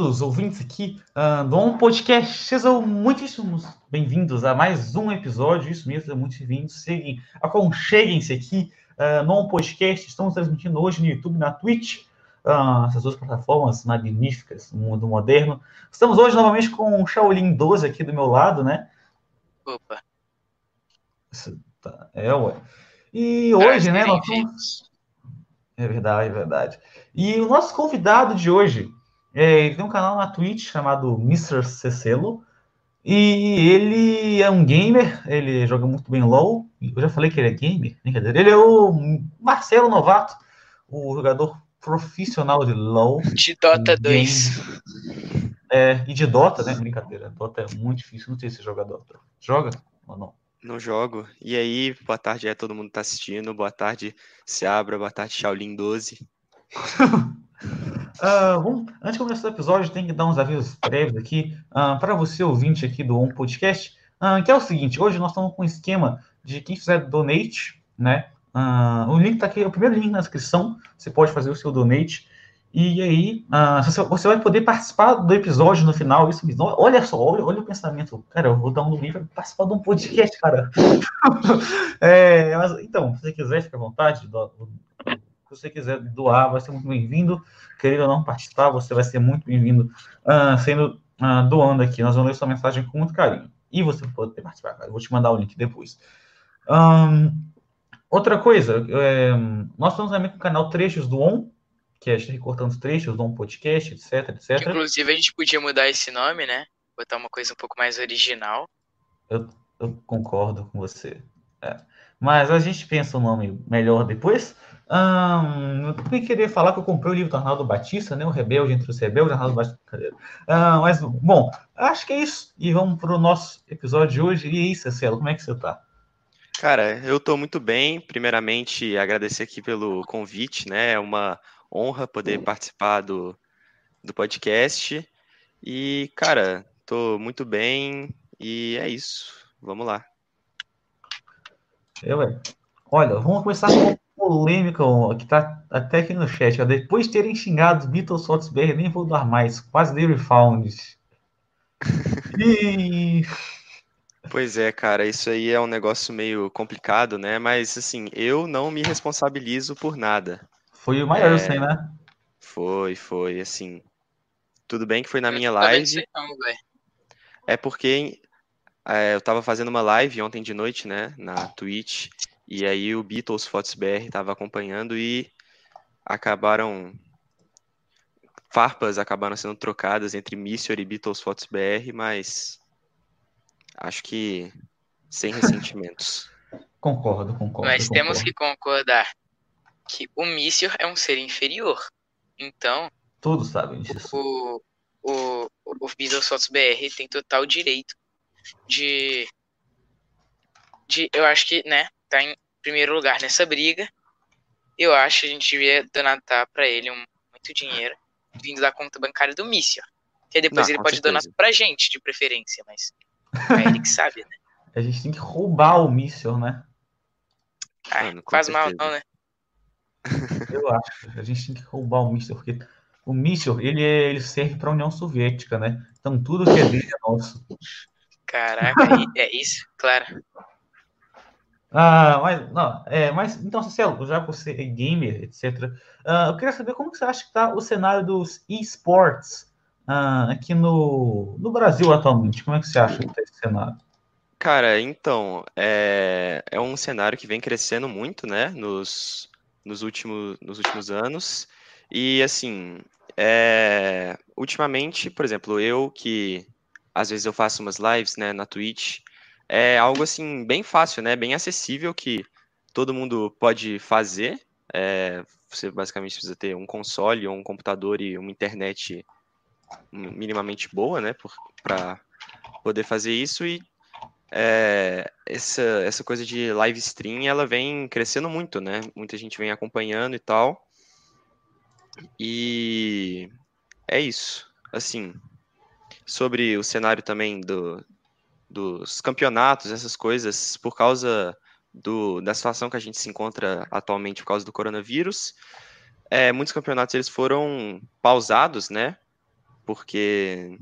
todos, ouvintes aqui uh, do Um Podcast. Sejam muitíssimos bem-vindos a mais um episódio. Isso mesmo, muito bem-vindos. Aconcheguem-se aqui uh, no Um Podcast. Estamos transmitindo hoje no YouTube, na Twitch, uh, essas duas plataformas magníficas do mundo moderno. Estamos hoje novamente com o Shaolin 12 aqui do meu lado, né? Opa. Tá, é, ué. E hoje, né, nós. É verdade, é verdade. E o nosso convidado de hoje, é, ele tem um canal na Twitch chamado Mr. Cecelo. E ele é um gamer, ele joga muito bem LOL. Eu já falei que ele é gamer, brincadeira. Ele é o Marcelo Novato, o jogador profissional de LOL. De Dota 2. É, e de Dota, né? Brincadeira. Dota é muito difícil, não sei se joga Dota. Joga ou não? Não jogo. E aí, boa tarde a todo mundo que tá assistindo. Boa tarde, Seabra. Boa tarde, Shaolin 12. Uh, antes de começar o episódio, tem que dar uns avisos prévios aqui uh, para você, ouvinte aqui do On Podcast, uh, que é o seguinte: hoje nós estamos com um esquema de quem fizer donate, né? o link está aqui, o primeiro link na descrição, você pode fazer o seu donate. E aí, você vai poder participar do episódio no final. Isso mesmo. Olha só, olha, olha o pensamento. Cara, eu vou dar um link para participar de um podcast, cara. é, mas, então, se você quiser, fica à vontade. Se você quiser doar, vai ser muito bem-vindo. Querendo ou não participar, você vai ser muito bem-vindo uh, sendo uh, doando aqui. Nós vamos ler sua mensagem com muito carinho. E você pode participar, cara. Eu vou te mandar o link depois. Um, outra coisa, é, nós estamos também com o canal Trechos do On, que é a gente recortando os trechos do On Podcast, etc, etc. Inclusive, a gente podia mudar esse nome, né? Botar uma coisa um pouco mais original. Eu, eu concordo com você. É. Mas a gente pensa o um nome melhor depois. Eu também queria falar que eu comprei o livro do Arnaldo Batista, né? O Rebelde entre os Rebeldes, Arnaldo Batista. Mas, bom, acho que é isso. E vamos para o nosso episódio de hoje. E aí, Cecelo, como é que você está? Cara, eu estou muito bem. Primeiramente, agradecer aqui pelo convite, né? É uma honra poder participar do, do podcast. E, cara, estou muito bem. E é isso. Vamos lá. Eu, é. Olha, vamos começar com polêmica que tá até aqui no chat. Ó. Depois de terem xingado Beatles BR, nem vou dar mais. Quase dei refound. E... Pois é, cara, isso aí é um negócio meio complicado, né? Mas, assim, eu não me responsabilizo por nada. Foi o maior, é... né? Foi, foi, assim. Tudo bem que foi na minha live. é porque é, eu tava fazendo uma live ontem de noite, né? Na Twitch. E aí o Beatles Fotos BR estava acompanhando e acabaram farpas acabaram sendo trocadas entre Mister e Beatles Fotos BR, mas acho que sem ressentimentos. concordo, concordo. Mas concordo. temos que concordar que o Mister é um ser inferior. Então, todos sabem disso. O, o, o Beatles Fotos BR tem total direito de de eu acho que, né, tá em primeiro lugar nessa briga. Eu acho que a gente devia donatar para ele um, muito dinheiro vindo da conta bancária do Mício. Que depois Não, ele pode certeza. donar pra gente, de preferência, mas é ele que sabe, né? A gente tem que roubar o Mício, né? Ah, Mano, faz mal não, né? Eu acho. A gente tem que roubar o Mício, porque o Mício, ele, ele serve pra União Soviética, né? Então tudo que é dele é nosso. Caraca, é isso, claro. Ah, mas, não, é, mas então, Cecelo, já que você é gamer, etc., uh, ah, eu queria saber como que você acha que está o cenário dos esportes uh, aqui no, no Brasil atualmente. Como é que você acha que está esse cenário? Cara, então, é, é um cenário que vem crescendo muito, né, nos, nos, últimos, nos últimos anos. E, assim, é, ultimamente, por exemplo, eu que às vezes eu faço umas lives, né, na Twitch, é algo assim bem fácil, né? Bem acessível que todo mundo pode fazer. É, você basicamente precisa ter um console um computador e uma internet minimamente boa, né? Para poder fazer isso e é, essa, essa coisa de live stream ela vem crescendo muito, né? Muita gente vem acompanhando e tal. E é isso. Assim, sobre o cenário também do, dos campeonatos, essas coisas, por causa do, da situação que a gente se encontra atualmente por causa do coronavírus. É, muitos campeonatos eles foram pausados, né? porque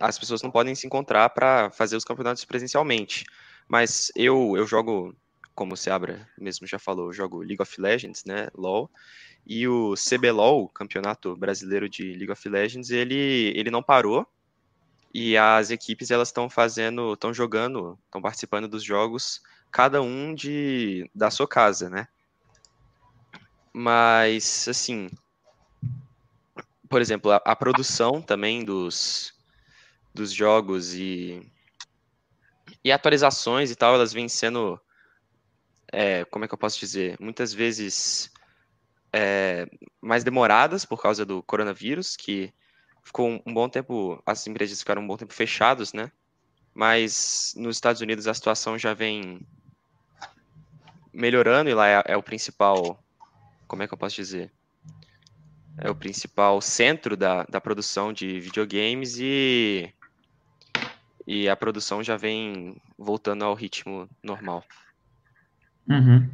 as pessoas não podem se encontrar para fazer os campeonatos presencialmente. Mas eu, eu jogo, como o Seabra mesmo já falou, eu jogo League of Legends, né, LoL, e o CBLOL, Campeonato Brasileiro de League of Legends, ele, ele não parou, e as equipes elas estão fazendo, estão jogando, estão participando dos jogos, cada um de da sua casa, né? Mas assim, por exemplo, a, a produção também dos dos jogos e e atualizações e tal, elas vêm sendo, é, como é que eu posso dizer, muitas vezes é, mais demoradas por causa do coronavírus, que ficou um, bom tempo, as empresas ficaram um bom tempo fechadas, né? Mas nos Estados Unidos a situação já vem melhorando e lá é, é o principal, como é que eu posso dizer? É o principal centro da, da produção de videogames e e a produção já vem voltando ao ritmo normal. Uhum.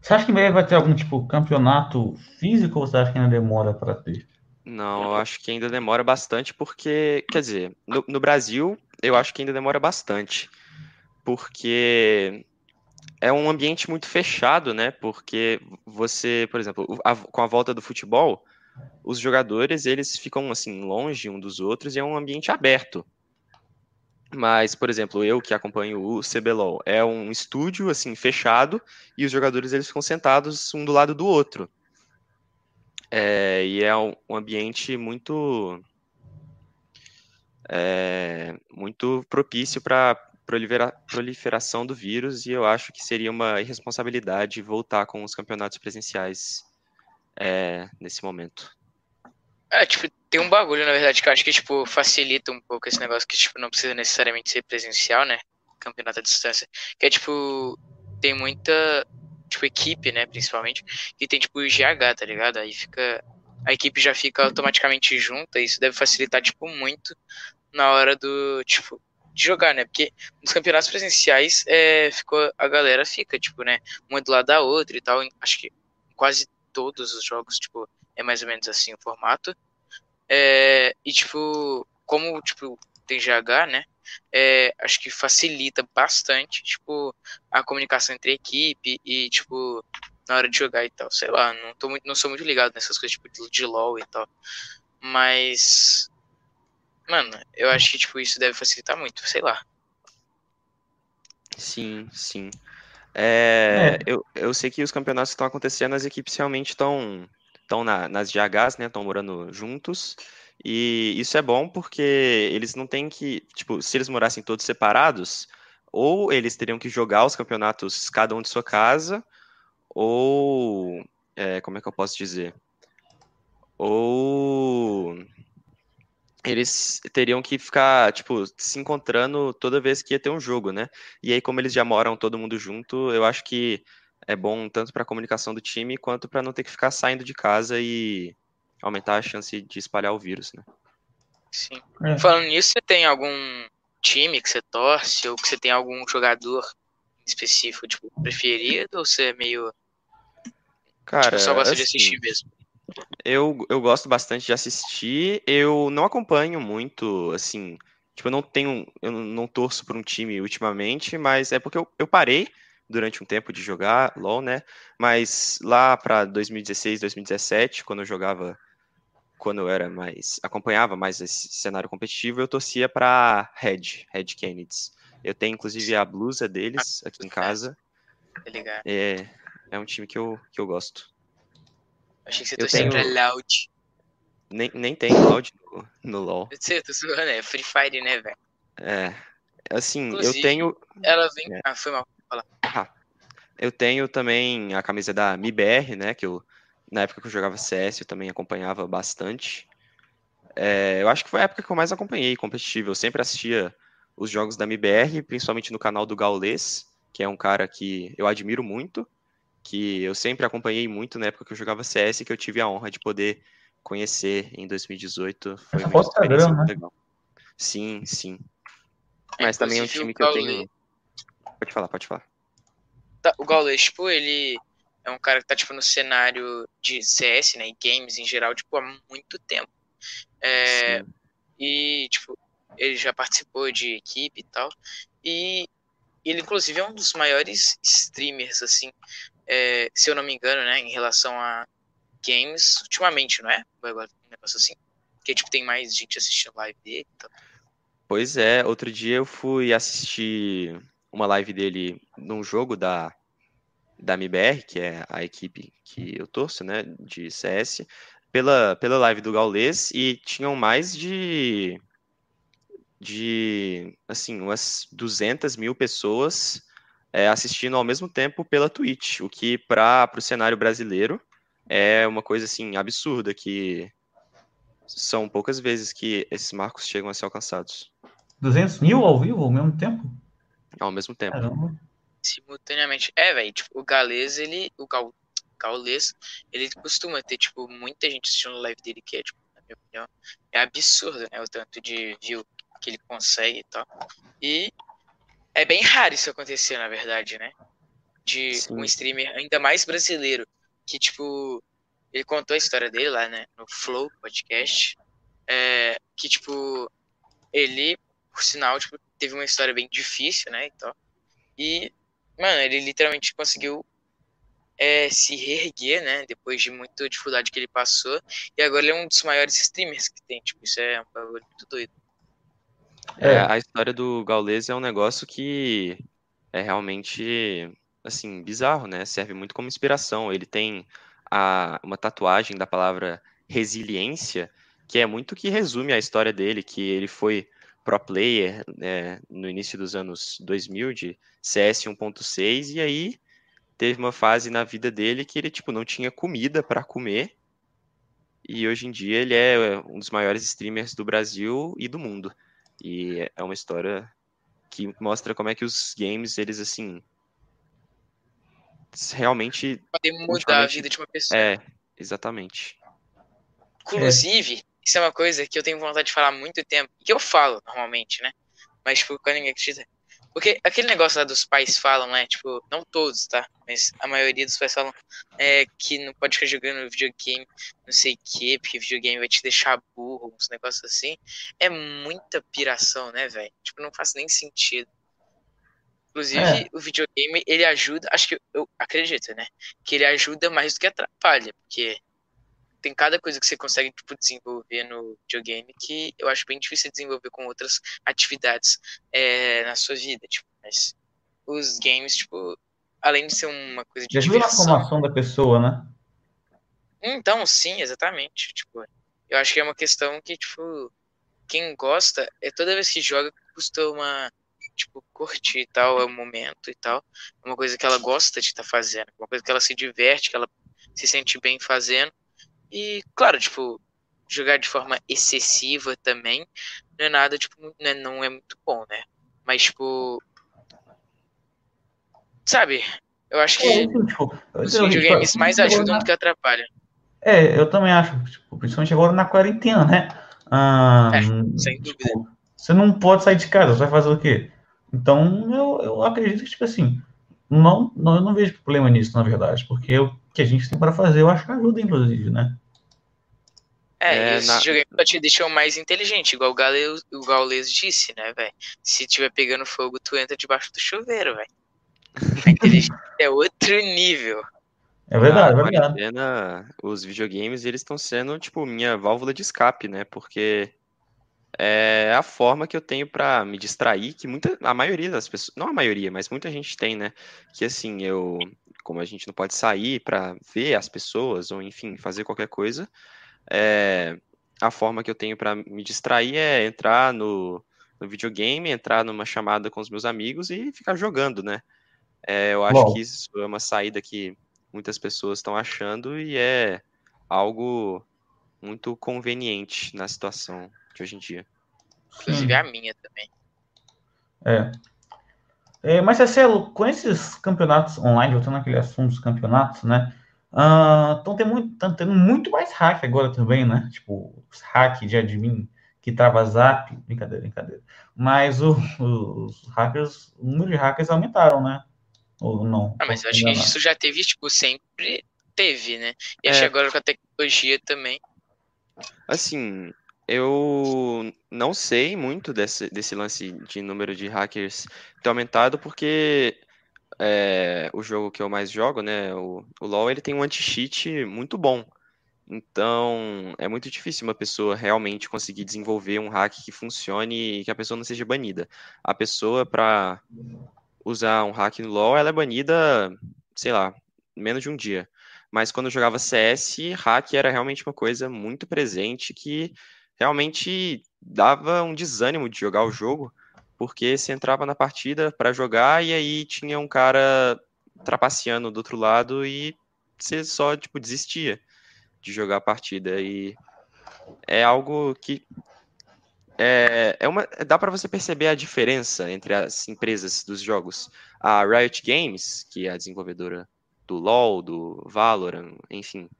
Você acha que vai ter algum tipo campeonato físico ou você acha que ainda demora para ter? Não, eu acho que ainda demora bastante porque, quer dizer, no, no Brasil eu acho que ainda demora bastante, porque é um ambiente muito fechado, né? Porque você, por exemplo, a, com a volta do futebol, os jogadores eles ficam assim longe um dos outros e é um ambiente aberto. Mas, por exemplo, eu que acompanho o CBLOL, é um estúdio assim fechado e os jogadores eles ficam sentados um do lado do outro. É, e é um, ambiente muito é, muito propício para proliferação do vírus e eu acho que seria uma irresponsabilidade voltar com os campeonatos presenciais é, nesse momento. É, tipo, tem um bagulho, na verdade, que eu acho que, tipo, facilita um pouco esse negócio que, tipo, não precisa necessariamente ser presencial, né? Campeonato à distância. Que é, tipo, tem muita, tipo, equipe, né, principalmente, que tem, tipo, o GH, tá ligado? Aí fica, a equipe já fica automaticamente junta, e isso deve facilitar, tipo, muito na hora do, tipo, de jogar, né? Porque nos campeonatos presenciais, é, ficou, a galera fica, tipo, né, uma do lado da outra e tal, acho que quase todos os jogos, tipo, é mais ou menos assim o formato. É, e, tipo, como, tipo, tem GH, né? É, acho que facilita bastante, tipo, a comunicação entre a equipe e, tipo, na hora de jogar e tal. Sei lá, não, tô muito, não sou muito ligado nessas coisas, tipo, de LoL e tal. Mas, mano, eu acho que, tipo, isso deve facilitar muito, sei lá. Sim, sim. É, é. Eu, eu sei que os campeonatos que estão acontecendo, as equipes realmente estão estão na, nas GHs, né? Estão morando juntos. E isso é bom porque eles não têm que, tipo, se eles morassem todos separados, ou eles teriam que jogar os campeonatos cada um de sua casa, ou é, como é que eu posso dizer? Ou eles teriam que ficar, tipo, se encontrando toda vez que ia ter um jogo, né? E aí, como eles já moram todo mundo junto, eu acho que é bom tanto para a comunicação do time quanto para não ter que ficar saindo de casa e aumentar a chance de espalhar o vírus, né? Sim. É. Falando nisso, você tem algum time que você torce ou que você tem algum jogador específico, tipo, preferido ou você é meio Cara, tipo, só gosta assim, de assistir mesmo? Eu, eu gosto bastante de assistir. Eu não acompanho muito, assim, tipo, eu não tenho, eu não torço por um time ultimamente, mas é porque eu, eu parei durante um tempo de jogar LoL, né? Mas lá para 2016, 2017, quando eu jogava, quando eu era mais, acompanhava mais esse cenário competitivo, eu torcia para Red, Red Kennedys. Eu tenho inclusive a blusa deles aqui em casa. É, é um time que eu, que eu gosto. Achei que você torcia tenho... pra Loud. Nem, nem tem Loud no, no LoL. Você, tô zoando, é Free Fire, né, velho? É. Assim, Inclusive, eu tenho. Ela vem. É. Ah, foi mal. Ah, eu tenho também a camisa da MIBR, né? Que eu, na época que eu jogava CS, eu também acompanhava bastante. É, eu acho que foi a época que eu mais acompanhei competitivo. Eu sempre assistia os jogos da MIBR, principalmente no canal do Gaules, que é um cara que eu admiro muito, que eu sempre acompanhei muito na época que eu jogava CS, que eu tive a honra de poder conhecer em 2018. Foi uma experiência muito né? legal. Sim, sim. Mas também é um time que eu tenho. Pode falar, pode falar. Tá, o Gaules, tipo, ele é um cara que tá, tipo, no cenário de CS, né, e games em geral, tipo, há muito tempo. É, e, tipo, ele já participou de equipe e tal. E ele, inclusive, é um dos maiores streamers, assim, é, se eu não me engano, né, em relação a games, ultimamente, não é? Um negócio assim. Que, tipo, tem mais gente assistindo live dele e tal. Pois é, outro dia eu fui assistir uma live dele num jogo da, da MBR, que é a equipe que eu torço, né, de CS, pela, pela live do Gaules, e tinham mais de, de assim, umas 200 mil pessoas é, assistindo ao mesmo tempo pela Twitch, o que para o cenário brasileiro é uma coisa assim absurda que são poucas vezes que esses marcos chegam a ser alcançados. 200 mil ao vivo ao mesmo tempo? Ao mesmo tempo. Caramba. Simultaneamente. É, velho, tipo, o Galês, ele. O Gal, Gaulês, ele costuma ter, tipo, muita gente assistindo live dele, que é, tipo, na minha opinião, é absurdo, né? O tanto de view que ele consegue e tal. E é bem raro isso acontecer, na verdade, né? De Sim. um streamer ainda mais brasileiro, que, tipo, ele contou a história dele lá, né, no Flow Podcast, é, que, tipo, ele, por sinal, tipo, teve uma história bem difícil, né, e tal. E, mano, ele literalmente conseguiu é, se reerguer, né, depois de muita dificuldade que ele passou, e agora ele é um dos maiores streamers que tem, tipo, isso é um bagulho muito doido. É, a história do Gaules é um negócio que é realmente, assim, bizarro, né, serve muito como inspiração, ele tem a, uma tatuagem da palavra resiliência, que é muito que resume a história dele, que ele foi pro player né, no início dos anos 2000 de CS 1.6 e aí teve uma fase na vida dele que ele tipo não tinha comida para comer e hoje em dia ele é um dos maiores streamers do Brasil e do mundo e é uma história que mostra como é que os games eles assim realmente. Podem mudar a vida de uma pessoa. É, exatamente. Inclusive. Isso é uma coisa que eu tenho vontade de falar há muito tempo, que eu falo normalmente, né? Mas, tipo, quando ninguém acredita. Porque aquele negócio lá dos pais falam, né? Tipo, não todos, tá? Mas a maioria dos pais falam é, que não pode ficar jogando videogame, não sei o quê, porque videogame vai te deixar burro, uns negócios assim. É muita piração, né, velho? Tipo, não faz nem sentido. Inclusive, é. o videogame, ele ajuda, acho que eu acredito, né? Que ele ajuda mais do que atrapalha, porque tem cada coisa que você consegue tipo, desenvolver no videogame que eu acho bem difícil desenvolver com outras atividades é, na sua vida, tipo, mas os games, tipo, além de ser uma coisa de ajuda diversão... na formação da pessoa, né? Então, sim, exatamente, tipo, eu acho que é uma questão que, tipo, quem gosta, é toda vez que joga, costuma tipo, curtir e tal, é o momento e tal. É uma coisa que ela gosta de estar tá fazendo, uma coisa que ela se diverte, que ela se sente bem fazendo. E, claro, tipo, jogar de forma excessiva também não é nada, tipo, não é, não é muito bom, né? Mas, tipo. Sabe? Eu acho que é, tipo, os videogames tipo, mais ajudam do que atrapalham. É, eu também acho, tipo, principalmente agora na quarentena, né? Ah, é, sem dúvida. Tipo, você não pode sair de casa, você vai fazer o quê? Então, eu, eu acredito que, tipo assim, não, não, eu não vejo problema nisso, na verdade, porque o que a gente tem para fazer, eu acho que ajuda, inclusive, né? É, é e na... te deixam mais inteligente, igual o Gaules, o Gaules disse, né, velho? Se tiver pegando fogo, tu entra debaixo do chuveiro, velho. A inteligência é outro nível. É verdade, é verdade. os videogames, eles estão sendo, tipo, minha válvula de escape, né? Porque é a forma que eu tenho para me distrair, que muita, a maioria das pessoas, não a maioria, mas muita gente tem, né? Que assim, eu, como a gente não pode sair para ver as pessoas, ou enfim, fazer qualquer coisa, é, a forma que eu tenho para me distrair é entrar no, no, videogame, entrar numa chamada com os meus amigos e ficar jogando, né? É, eu acho Bom. que isso é uma saída que muitas pessoas estão achando e é algo muito conveniente na situação de hoje em dia. Inclusive a minha também. É. é mas, Marcelo, com esses campeonatos online, voltando naquele assunto dos campeonatos, né? Estão uh, tendo, muito, tendo muito mais hack agora também, né? Tipo, os hack de admin que trava zap. Brincadeira, brincadeira. Mas o, os hackers, o número de hackers aumentaram, né? Ou não? Ah, mas eu acho que isso já teve, tipo, sempre teve, né? E é. acho que agora com a tecnologia também Assim, eu não sei muito desse, desse lance de número de hackers ter aumentado, porque é, o jogo que eu mais jogo, né, o, o LoL, ele tem um anti-cheat muito bom. Então, é muito difícil uma pessoa realmente conseguir desenvolver um hack que funcione e que a pessoa não seja banida. A pessoa, para usar um hack no LoL, ela é banida, sei lá, menos de um dia. Mas quando eu jogava CS, hack era realmente uma coisa muito presente que realmente dava um desânimo de jogar o jogo, porque você entrava na partida para jogar e aí tinha um cara trapaceando do outro lado e você só tipo desistia de jogar a partida e é algo que é, é uma dá para você perceber a diferença entre as empresas dos jogos. A Riot Games, que é a desenvolvedora do LoL, do Valorant, enfim,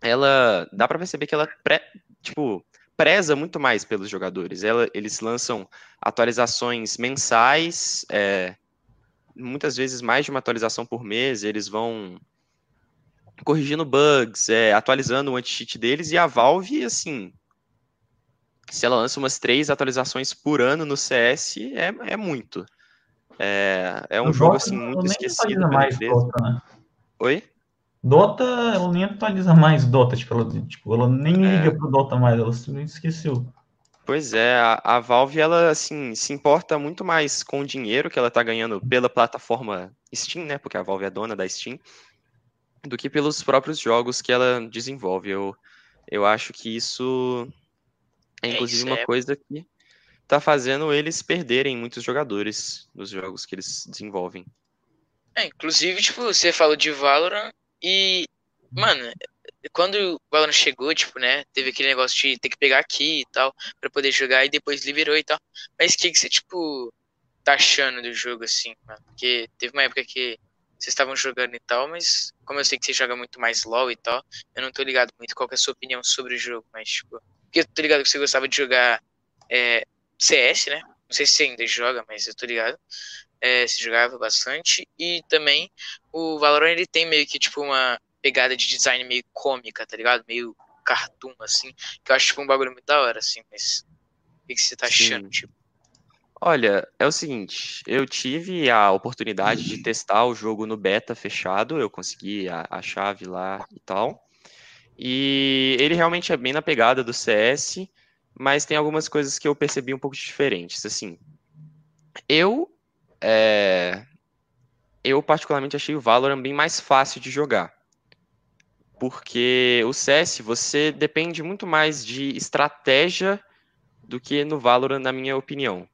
ela dá para perceber que ela pré, tipo preza muito mais pelos jogadores. Ela, eles lançam atualizações mensais, é, muitas vezes mais de uma atualização por mês. Eles vão corrigindo bugs, é, atualizando o anti-cheat deles. E a Valve, assim, se ela lança umas três atualizações por ano no CS, é, é muito. É, é um jogo assim muito esquecido mais né? Oi? Dota, ela nem atualiza mais Dota, tipo, ela, tipo, ela nem é. liga pro Dota mais, ela simplesmente esqueceu. Pois é, a, a, Valve, ela, assim, se importa muito mais com o dinheiro que ela tá ganhando pela plataforma Steam, né, porque a Valve é dona da Steam, do que pelos próprios jogos que ela desenvolve. Eu, eu acho que isso é, inclusive, é, isso uma é... coisa que tá fazendo eles perderem muitos jogadores nos jogos que eles desenvolvem. É, inclusive, tipo, você falou de Valorant, e, mano, quando o Valorant chegou, tipo, né, teve aquele negócio de ter que pegar aqui e tal, para poder jogar, e depois liberou e tal. Mas o que, que você, tipo, tá achando do jogo, assim, mano? Porque teve uma época que vocês estavam jogando e tal, mas como eu sei que você joga muito mais LoL e tal, eu não tô ligado muito qual é a sua opinião sobre o jogo, mas, tipo, porque eu tô ligado que você gostava de jogar é, CS, né? Não sei se você ainda joga, mas eu tô ligado é, se jogava bastante. E também o Valorant ele tem meio que tipo uma pegada de design meio cômica, tá ligado? Meio cartoon, assim. Que eu acho tipo um bagulho muito da hora, assim, mas. O que, que você tá achando, Sim. tipo? Olha, é o seguinte, eu tive a oportunidade de testar o jogo no beta fechado, eu consegui a, a chave lá e tal. E ele realmente é bem na pegada do CS, mas tem algumas coisas que eu percebi um pouco diferentes. Assim, eu é... eu particularmente achei o Valorant bem mais fácil de jogar. Porque o CS você depende muito mais de estratégia do que no Valorant, na minha opinião.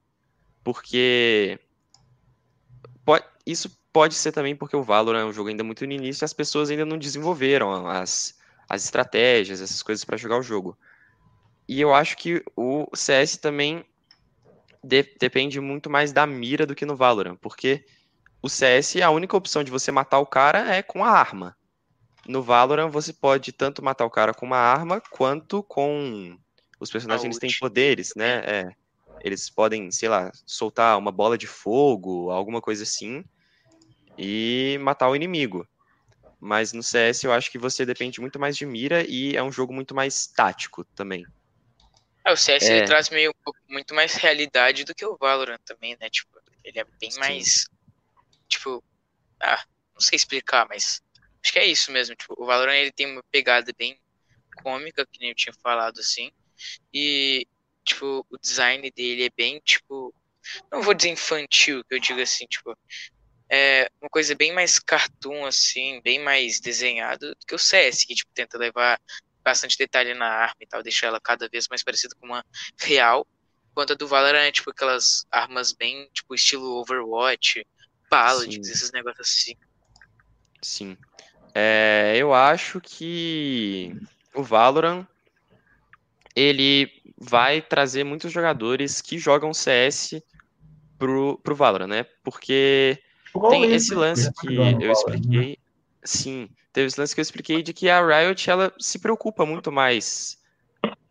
Porque pode... isso pode ser também porque o Valorant é um jogo ainda muito no início e as pessoas ainda não desenvolveram as, as estratégias, essas coisas para jogar o jogo. E eu acho que o CS também de, depende muito mais da mira do que no Valorant, porque o CS, a única opção de você matar o cara é com a arma. No Valorant, você pode tanto matar o cara com uma arma, quanto com... Os personagens têm poderes, né? É. Eles podem, sei lá, soltar uma bola de fogo, alguma coisa assim, e matar o inimigo. Mas no CS eu acho que você depende muito mais de mira e é um jogo muito mais tático também. É, o CS é. ele traz meio muito mais realidade do que o Valorant também, né? Tipo, ele é bem Sim. mais tipo, ah, não sei explicar, mas acho que é isso mesmo, tipo, o Valorant ele tem uma pegada bem cômica, que nem eu tinha falado assim. E tipo, o design dele é bem tipo, não vou dizer infantil, que eu digo assim, tipo, é uma coisa bem mais cartoon assim, bem mais desenhado do que o CS, que tipo tenta levar bastante detalhe na arma e tal, deixar ela cada vez mais parecida com uma real. Enquanto a do Valorant é tipo aquelas armas bem, tipo, estilo Overwatch, Paladins, esses negócios assim. Sim. É, eu acho que o Valorant ele vai trazer muitos jogadores que jogam CS pro, pro Valorant, né? Porque tem esse lance que eu expliquei. Sim, teve esse lance que eu expliquei de que a Riot ela se preocupa muito mais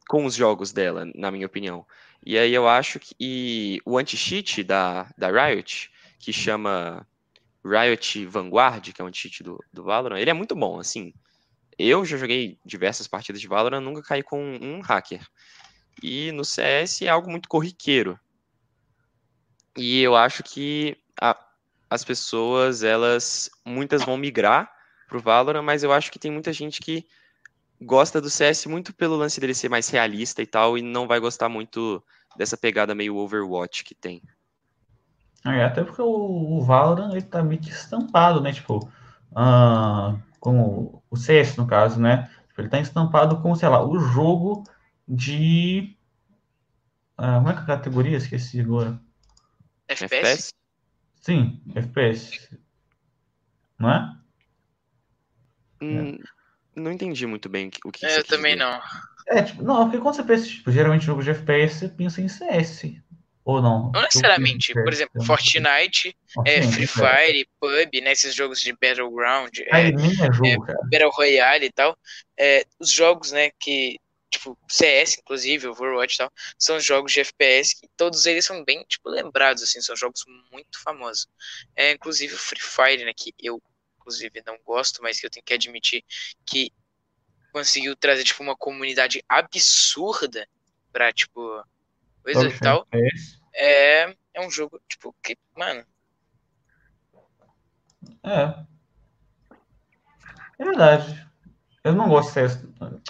com os jogos dela, na minha opinião. E aí eu acho que o anti-cheat da, da Riot, que chama Riot Vanguard, que é o anti-cheat do, do Valorant, ele é muito bom, assim. eu já joguei diversas partidas de Valorant, nunca caí com um hacker. E no CS é algo muito corriqueiro. E eu acho que a, as pessoas, elas, muitas vão migrar pro Valorant, mas eu acho que tem muita gente que gosta do CS muito pelo lance dele ser mais realista e tal, e não vai gostar muito dessa pegada meio Overwatch que tem. É, até porque o, o Valorant ele tá meio que estampado, né? Tipo, uh, como o CS no caso, né? Tipo, ele tá estampado com, sei lá, o jogo de. Uh, como é que é a categoria? Esqueci agora. FPS? Sim, FPS. Não é? Hum, não entendi muito bem o que é, Eu também dizer. não. É, tipo, não, porque quando você pensa, tipo, geralmente jogo de FPS, você pensa em CS. Ou não? Não necessariamente. Por exemplo, Fortnite, é, Free Fire, PUB, né, esses jogos de Battleground, é, é, jogo, é, Battle Royale e tal. É, os jogos, né, que tipo, CS, inclusive, Overwatch e tal, são jogos de FPS que todos eles são bem, tipo, lembrados, assim, são jogos muito famosos. É, inclusive o Free Fire, né, que eu, inclusive, não gosto, mas que eu tenho que admitir que conseguiu trazer, tipo, uma comunidade absurda pra, tipo, coisa e tal. É, é um jogo, tipo, que, mano... É. É verdade. Eu não gosto de.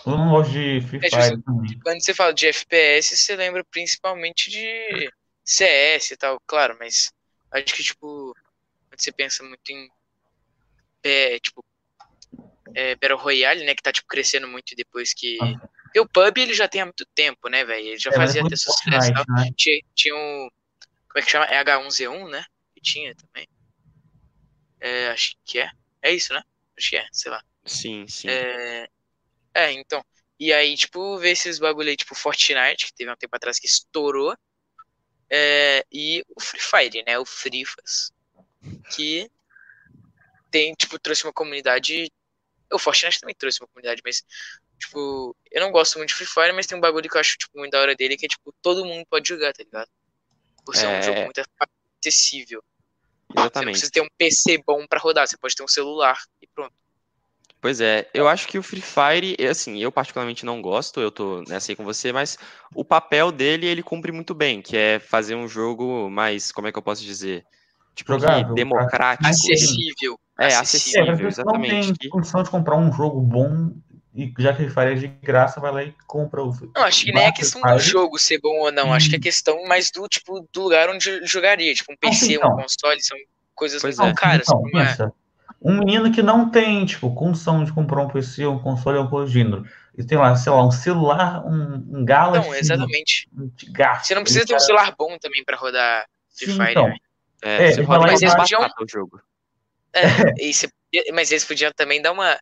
Eu não gosto de Free é Fire é também. Quando você fala de FPS, você lembra principalmente de CS e tal, claro, mas acho que, tipo, quando você pensa muito em é, tipo, é, Battle Royale, né, que tá, tipo, crescendo muito depois que... Ah. Porque o PUB, ele já tem há muito tempo, né, velho? Ele já é, fazia até sucesso. Né? Tinha, tinha um... Como é que chama? É H1Z1, né? Que tinha também. É, acho que é. É isso, né? Acho que é, sei lá. Sim, sim. É, é então. E aí, tipo, ver esses bagulho aí, tipo, Fortnite, que teve um tempo atrás que estourou. É, e o Free Fire, né? O Frifas. Que tem, tipo, trouxe uma comunidade. O Fortnite também trouxe uma comunidade, mas, tipo, eu não gosto muito de Free Fire, mas tem um bagulho que eu acho, tipo, muito da hora dele, que é, tipo, todo mundo pode jogar, tá ligado? Por ser é... um jogo muito acessível. Exatamente. Você não precisa ter um PC bom para rodar, você pode ter um celular e pronto. Pois é, eu acho que o Free Fire, assim, eu particularmente não gosto, eu tô nessa aí com você, mas o papel dele ele cumpre muito bem, que é fazer um jogo mais, como é que eu posso dizer? Tipo, Jogável, democrático. Acessível. É, acessível, é, exatamente. Não tem condição de comprar um jogo bom e já que ele é de graça, vai lá e compra o. Não, acho que nem é questão do jogo ser bom ou não. Hum. Acho que é hum. questão mais do tipo do lugar onde jogaria. Tipo, um PC, então. um console, são coisas pois muito é. caras. Então, pensa, um menino que não tem, tipo, condição de comprar um PC, um console ou um gênero, e tem lá, sei lá, um celular, um, um Galaxy. Não, exatamente. Um, um Você não precisa ter um celular bom também para rodar Free Fire. Então. Né? É, é, você roda mas eles podiam... o jogo. É, e você... mas eles podiam também dar uma.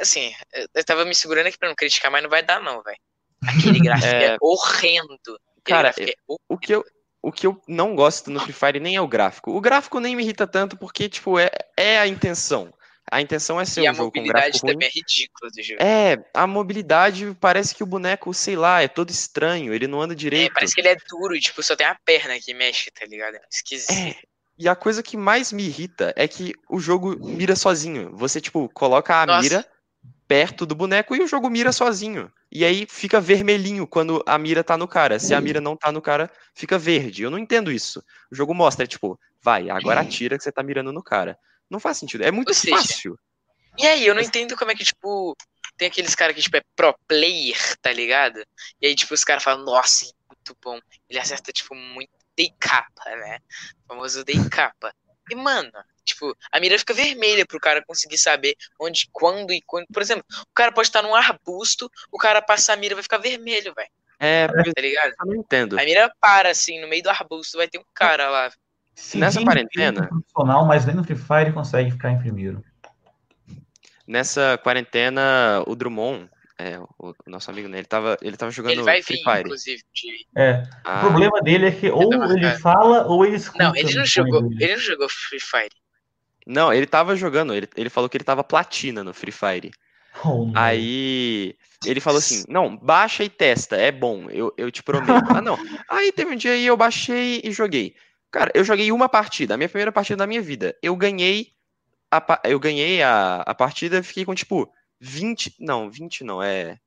Assim, eu tava me segurando aqui pra não criticar, mas não vai dar, não, velho. Aquele gráfico é, é horrendo. Cara, é o que eu o que eu não gosto no Free Fire nem é o gráfico. O gráfico nem me irrita tanto porque, tipo, é, é a intenção. A intenção é ser e um jogo com gráfico ruim. mobilidade também é ridícula do jogo. É, a mobilidade parece que o boneco, sei lá, é todo estranho, ele não anda direito. É, parece que ele é duro tipo, só tem a perna que mexe, tá ligado? É esquisito. É, e a coisa que mais me irrita é que o jogo mira sozinho. Você, tipo, coloca a Nossa. mira perto do boneco e o jogo mira sozinho. E aí fica vermelhinho quando a mira tá no cara. Se a mira não tá no cara, fica verde. Eu não entendo isso. O jogo mostra, é tipo, vai, agora atira que você tá mirando no cara. Não faz sentido. É muito seja, fácil. E aí, eu não entendo como é que, tipo, tem aqueles caras que, tipo, é pro player, tá ligado? E aí, tipo, os caras falam, nossa, muito bom. Ele acerta, tipo, muito dei capa, né? O famoso dei capa. E, mano, Tipo, a mira fica vermelha pro cara conseguir saber onde, quando e quando. Por exemplo, o cara pode estar num arbusto, o cara passar a mira vai ficar vermelho, velho. É, tá ligado? Eu não entendo. A mira para assim, no meio do arbusto, vai ter um cara lá. Sim, Nessa quarentena. Profissional, mas nem no Free Fire consegue ficar em primeiro. Nessa quarentena, o Drummond, é, o, nosso amigo, né, ele tava, ele tava jogando ele vai Free vir, Fire. inclusive. De... É. Ah. O problema dele é que ou ele fala ou ele escuta. Não, ele não jogou, ele não jogou Free Fire. Não, ele tava jogando, ele, ele falou que ele tava platina no Free Fire. Oh, aí ele falou assim: não, baixa e testa, é bom, eu, eu te prometo. ah, não. Aí teve um dia aí eu baixei e joguei. Cara, eu joguei uma partida, a minha primeira partida da minha vida. Eu ganhei a, eu ganhei a, a partida, fiquei com tipo 20. Não, 20 não, é.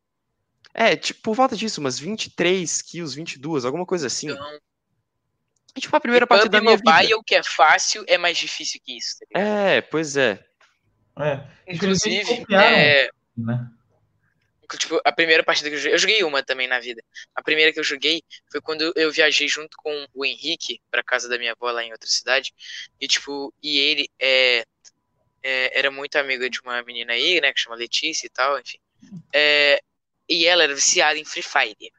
É, tipo, por volta disso, umas 23 kills, 22, alguma coisa assim. Então, É, tipo, a primeira partida da minha Mobile, vida. que é fácil, é mais difícil que isso. Tá? É, pois é. É, Inclusive, copiaram. é, né? Tipo, a primeira partida que eu joguei, eu joguei uma também na vida. A primeira que eu joguei foi quando eu viajei junto com o Henrique pra casa da minha avó lá em outra cidade. E tipo, e ele é, é, era muito amigo de uma menina aí, né, que chama Letícia e tal, enfim. É, e ela era viciada em Free Fire.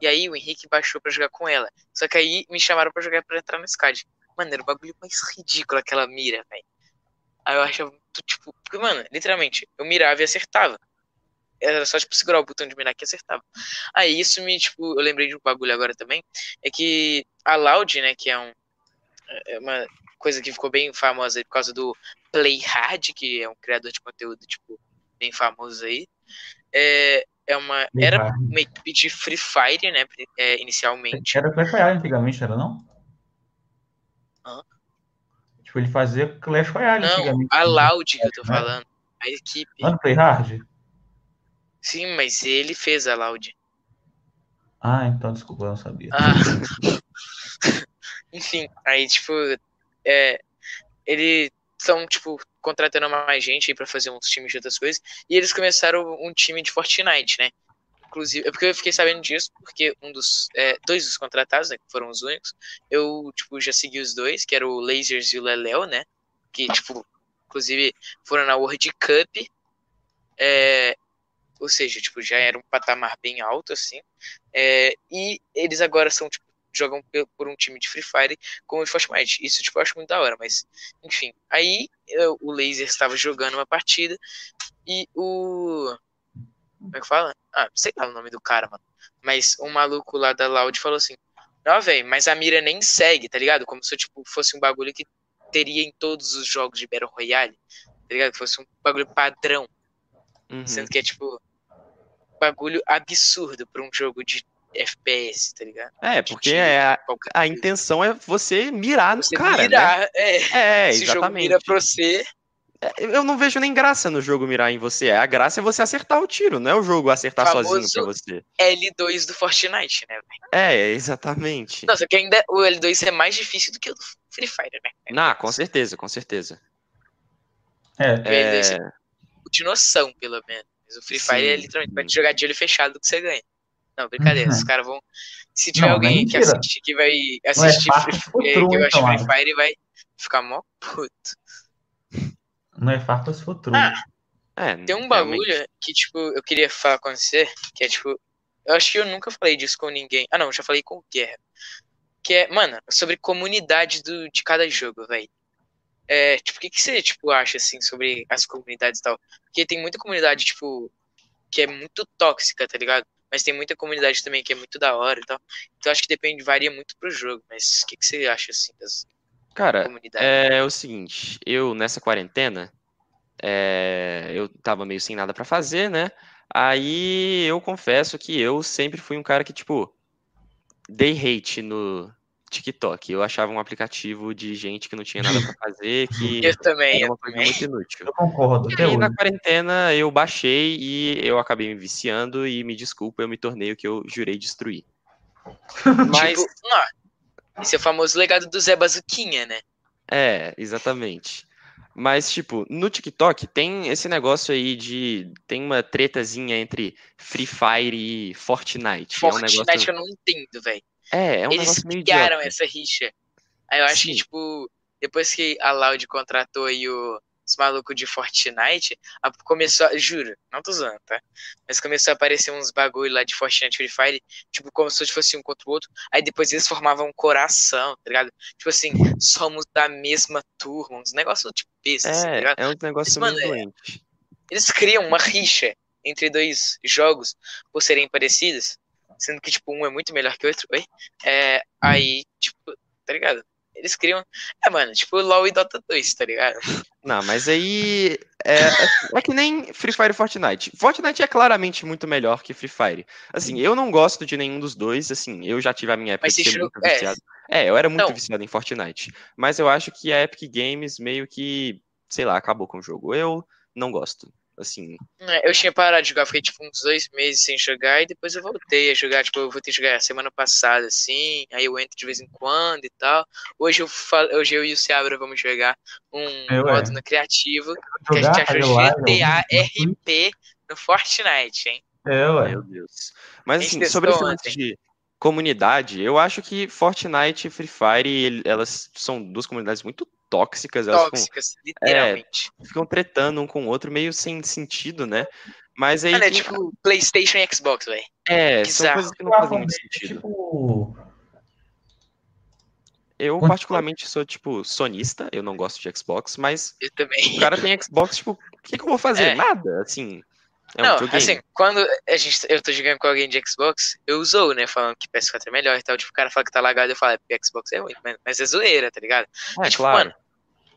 E aí o Henrique baixou pra jogar com ela. Só que aí me chamaram pra jogar pra entrar no SCAD. Mano, era o bagulho mais ridículo aquela mira, velho. Aí eu achava tipo, porque, mano, literalmente, eu mirava e acertava. Era só, tipo, segurar o botão de mirar que acertava. Aí isso me, tipo, eu lembrei de um bagulho agora também. É que a Loud, né, que é um. É uma coisa que ficou bem famosa aí por causa do Play Hard, que é um criador de conteúdo, tipo, bem famoso aí. É, é uma. Era uma equipe de Free Fire, né, é, inicialmente. Era Clash Royale antigamente, era não? Hã? Tipo, ele fazia Clash Royale Não, antigamente. a Loud que eu tô falando. A equipe. Lá no Play Hard? Sim, mas ele fez a Loud. Ah, então desculpa, eu não sabia. Ah. Enfim, aí, tipo, é, eles estão, tipo, contratando mais gente aí pra fazer uns times de outras coisas. E eles começaram um time de Fortnite, né? Inclusive, é porque eu fiquei sabendo disso, porque um dos, é, dois dos contratados, né, que foram os únicos, eu, tipo, já segui os dois, que era o Lasers e o Leléo, né? Que, tipo, inclusive, foram na World Cup. É, ou seja, tipo, já era um patamar bem alto, assim. É, e eles agora são, tipo, jogam por um time de Free Fire como o Fortnite. Isso, tipo, eu acho muito da hora, mas, enfim. Aí eu- o Laser estava jogando uma partida e o. Como é que fala? Ah, sei lá o nome do cara, mano. Mas um maluco lá da Loud falou assim: Não, velho, mas a mira nem segue, tá ligado? Como se tipo, fosse um bagulho que teria em todos os jogos de Battle Royale, tá ligado? Que fosse um bagulho padrão. Uhum. Sendo que é, tipo, bagulho absurdo pra um jogo de FPS, tá ligado? É, porque tiro, é a, a intenção é você mirar no Você cara, né? mirar, é. É, Se o jogo exatamente. mira pra você, É, Eu não vejo nem graça no jogo mirar em você. A graça é você acertar o tiro, não é o jogo acertar Famoso- sozinho pra você. L2 do Fortnite, né, velho? É, exatamente. Nossa, que ainda o L2 é mais difícil do que o do Free Fire, né? Não, com certeza, com certeza. É, O L2 É, é de noção, pelo menos. Mas o Free Fire é Sim, literalmente sim. pra te jogar de olho fechado que você ganha. Não, brincadeira, Uhum. os caras vão. Se tiver Não, alguém mas que mentira. assistir que vai é assistir Free, true, que eu acho então, Free Alex. Fire vai ficar mó puto. não é farpa se for true. Ah, é, Tem um realmente. bagulho que, tipo, eu queria falar com você, que é, tipo, eu acho que eu nunca falei disso com ninguém. Ah, não, já falei com o Guerra. Que é, mano, sobre comunidade do, de cada jogo, velho. É, tipo, o que, que você, tipo, acha, assim, sobre as comunidades e tal? Porque tem muita comunidade, tipo, que é muito tóxica, tá ligado? Mas tem muita comunidade também que é muito da hora e tal. Então acho que depende, varia muito pro jogo. Mas o que, que você acha, assim, das Cara, comunidades? é o seguinte, eu nessa quarentena, é, eu tava meio sem nada pra fazer, né? Aí eu confesso que eu sempre fui um cara que, tipo, dei hate no TikTok. Eu achava um aplicativo de gente que não tinha nada pra fazer, que Eu também, era eu uma coisa muito inútil. Eu concordo, E aí, na quarentena, eu baixei e eu acabei me viciando e me desculpa, eu me tornei o que eu jurei destruir. Mas, Tipo, não, esse é o famoso legado do Zé Bazuquinha, né? é, exatamente. Mas, tipo, no TikTok tem esse negócio aí de. Tem uma tretazinha entre Free Fire e Fortnite. é um Fortnite negócio. eu não entendo, velho. É, é um Eles criaram essa rixa. Aí eu acho Sim. que, tipo, depois que a Loud contratou aí o, os malucos de Fortnite, a- começou, a- juro, não tô zoando, tá? Mas começou a aparecer uns bagulho lá de Fortnite Free Fire, tipo, como se fosse um contra o outro. Aí depois eles formavam um coração, tá ligado? Tipo assim, somos da mesma turma, uns negócios tipo besta, assim, tá É, ligado? é um negócio meio mano, é- doente. Eles criam uma rixa entre dois jogos por serem parecidos, sendo que, tipo, um é muito melhor que o outro, oi? É, aí, tipo, tá ligado? Eles criam. É, mano, tipo LOL e Dota 2, tá ligado? Não, mas aí. É, é, é que nem Free Fire e Fortnite. Fortnite é claramente muito melhor que Free Fire. Assim, eu não gosto de nenhum dos dois. Assim, eu já tive a minha época Mas de ser muito é. viciado. É, eu era muito Então. viciado em Fortnite. Mas eu acho que a Epic Games meio que, sei lá, acabou com o jogo. Eu não gosto. Assim. É, Eu tinha parado de jogar, fiquei tipo uns dois meses sem jogar e depois eu voltei a jogar. Tipo, eu voltei a jogar semana passada, assim. Aí eu entro de vez em quando e tal. Hoje eu, falo, hoje eu e o Seabra vamos jogar um Eu, é. modo no criativo que a gente achou GTA algum- RP no Fortnite, hein? É, ué. Meu Deus. Mas A assim, sobre esse testou lance ontem. de comunidade, eu acho que Fortnite e Free Fire, elas são duas comunidades muito tóxicas, elas ficam, Tóxicas, literalmente. ficam tretando um com o outro, meio sem sentido, né? Mas aí, Mano, é tem- tipo PlayStation e Xbox, velho. é, são bizarro. coisas que não fazem muito É sentido. tipo. Eu, particularmente, sou, tipo, sonista, eu não gosto de Xbox, mas Eu também. o cara tem Xbox, tipo, o que, que eu vou fazer? É. Nada, assim. É um não, videogame. assim, quando a gente, eu tô jogando com alguém de Xbox, eu usou, né? Falando que PS4 é melhor e tal. Tipo, o cara fala que tá lagado, eu falo, é Xbox é ruim, mas, é zoeira, tá ligado? é, tipo, claro. mano,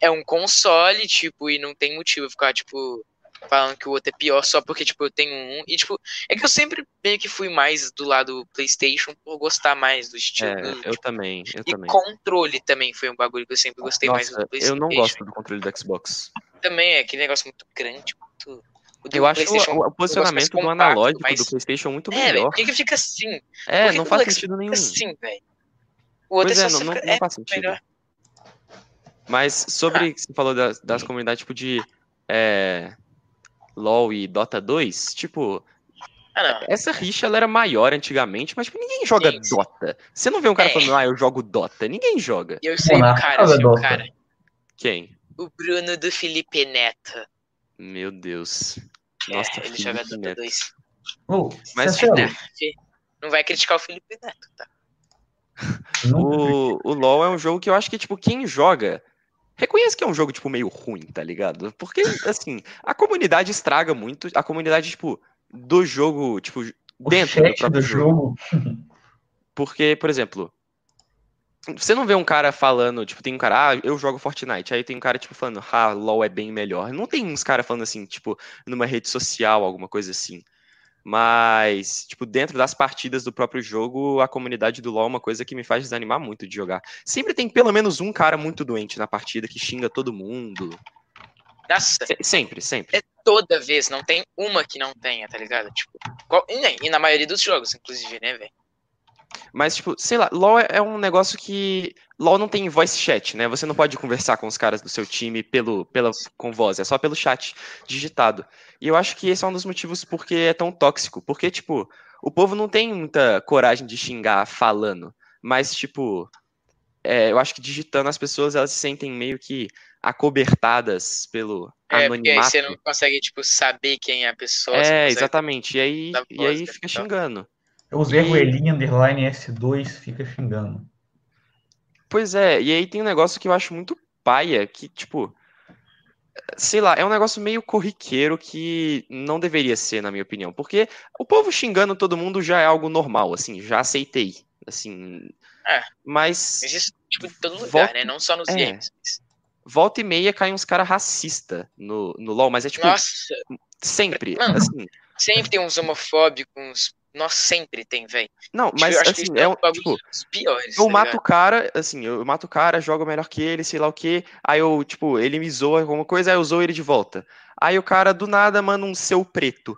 é um console, tipo, e não tem motivo ficar, tipo, falando que o outro é pior só porque, tipo, eu tenho um. E, tipo, é que eu sempre meio que fui mais do lado PlayStation por gostar mais do estilo. É, do- eu tipo, também, eu e também. controle também foi um bagulho que eu sempre gostei mais do Nossa, PlayStation. eu não gosto do controle do Xbox. Também é aquele negócio muito grande, muito. O Eu acho o, o posicionamento do analógico mais- do PlayStation muito É, melhor. por que, que fica assim? É, não que faz o sentido nenhum. Fica assim, velho. O outro Pois é é, não, não, não é faz sentido. melhor. Mas sobre o que você falou das, das comunidades, tipo, de é, LoL e Dota 2, tipo, Ah, essa rixa ela era maior antigamente, mas tipo, ninguém joga Sim, sim. Dota. Você não vê um cara É. falando, ah, eu jogo Dota. Ninguém joga. Eu sei o Monarca cara, sei o cara. Quem? O Bruno do Felipe Neto. Meu Deus. É, Nossa, ele Felipe joga Dota Neto. 2. Ô, Mas, É, não vai criticar o Felipe Neto, tá? O, o LoL é um jogo que eu acho que, tipo, quem joga. Reconhece que é um jogo, tipo, meio ruim, tá ligado? Porque, assim, a comunidade estraga muito. A comunidade, tipo, do jogo, tipo, o dentro do próprio do jogo. jogo. Porque, por exemplo, você não vê um cara falando, tipo, tem um cara, ah, eu jogo Fortnite. Aí tem um cara, tipo, falando, ah, LoL é bem melhor. Não tem uns caras falando assim, tipo, numa rede social, alguma coisa assim. Mas, tipo, dentro das partidas do próprio jogo, a comunidade do LoL é uma coisa que me faz desanimar muito de jogar. Sempre tem pelo menos um cara muito doente na partida que xinga todo mundo. Nossa, Se- Sempre, sempre. é toda vez, não tem uma que não tenha, tá ligado? Tipo, qual- e, nem- e na maioria dos jogos, inclusive, né, velho? Mas, tipo, sei lá, LoL é- é um negócio que. LoL não tem voice chat, né? Você não pode conversar com os caras do seu time pelo, pela, com voz, é só pelo chat digitado. E eu acho que esse é um dos motivos porque é tão tóxico. Porque, tipo, o povo não tem muita coragem de xingar falando. Mas, tipo, é, eu acho que digitando as pessoas elas se sentem meio que acobertadas pelo É, porque aí anonimato. você não consegue, tipo, saber quem é a pessoa. É, exatamente. E aí, e aí né, fica então. O Zé Ruelinha Underline S2 fica xingando. Pois é, e aí tem um negócio que eu acho muito paia, que, tipo, sei lá, é um negócio meio corriqueiro que não deveria ser, na minha opinião. Porque o povo xingando todo mundo já é algo normal, assim, já aceitei. Assim. É. Mas isso, tipo, em todo lugar, Volta- né? Não só nos é. games. volta e meia caem uns caras racistas no, no LoL, mas é tipo, Nossa, sempre. Mano, Assim. sempre tem uns homofóbicos. Nossa, sempre tem, velho. Não, Tipo, mas acho assim, que é é um. Tipo, dos piores. Eu tá mato o cara, assim, eu mato o cara, jogo melhor que ele, sei lá o quê. Aí eu, tipo, ele me zoa alguma coisa, aí eu zoo ele de volta. Aí o cara do nada manda um seu preto.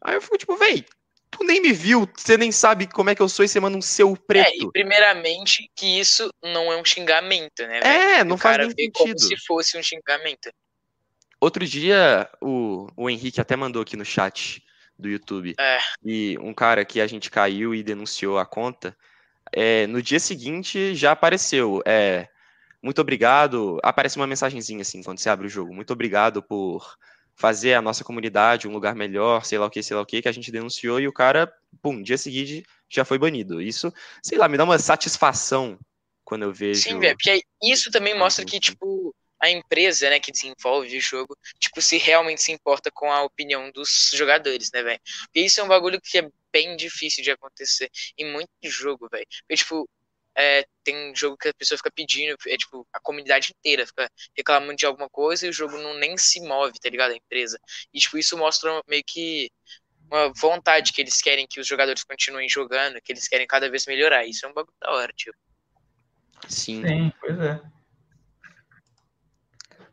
Aí eu fico tipo, véi, tu nem me viu, você nem sabe como é que eu sou e você manda um seu É, e preto. primeiramente que isso não é um xingamento, né? velho? É, não o faz cara nem vê como sentido. se fosse um xingamento. Outro dia, o, o Henrique até mandou aqui no chat do YouTube. É. E um cara que a gente caiu e denunciou a conta. é, no dia seguinte já apareceu. É, muito obrigado. Aparece uma mensagenzinha assim quando você abre o jogo. Muito obrigado por fazer a nossa comunidade um lugar melhor, sei lá o que, sei lá o que, que a gente denunciou e o cara, pum, dia seguinte já foi banido. Isso, sei lá, me dá uma satisfação quando eu vejo. Sim, velho, porque isso também mostra Uhum. que, tipo, a empresa, né, que desenvolve o jogo, tipo, se realmente se importa com a opinião dos jogadores, né, velho? Porque isso é um bagulho que é bem difícil de acontecer em muito jogo, velho. Porque, tipo, é, tem jogo que a pessoa fica pedindo, é tipo, a comunidade inteira fica reclamando de alguma coisa e o jogo não nem se move, tá ligado? A empresa. E, tipo, isso mostra meio que uma vontade que eles querem que os jogadores continuem jogando, que eles querem cada vez melhorar. Isso é um bagulho da hora, tipo. Sim. Sim, pois é.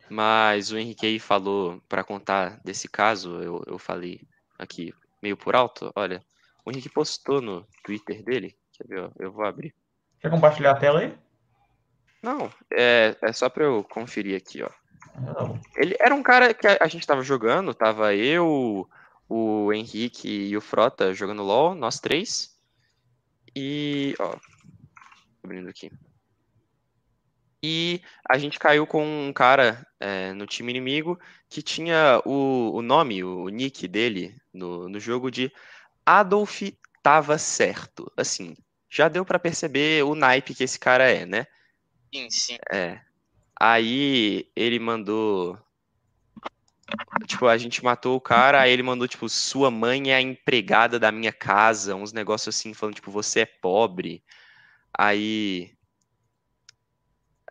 Mas o Henrique aí falou para contar desse caso, eu, eu falei aqui meio por alto. Olha, o Henrique postou no Twitter dele. Quer ver? Eu vou abrir. Quer compartilhar a tela aí? Não, é, é só para eu conferir aqui, ó. Ah, Ele era um cara que a, gente tava jogando, tava eu, o Henrique e o Frota jogando LOL, nós três. E, ó, abrindo aqui. E a gente caiu com um cara é, no time inimigo que tinha o, o nome, o nick dele no, no jogo de Adolf Tava Certo. Assim, já deu pra perceber o naipe que esse cara é, né? Sim, sim. É. Aí ele mandou. Tipo, a gente matou o cara, aí ele mandou, tipo, sua mãe é a empregada da minha casa, uns negócios assim, falando, tipo, você é pobre. Aí.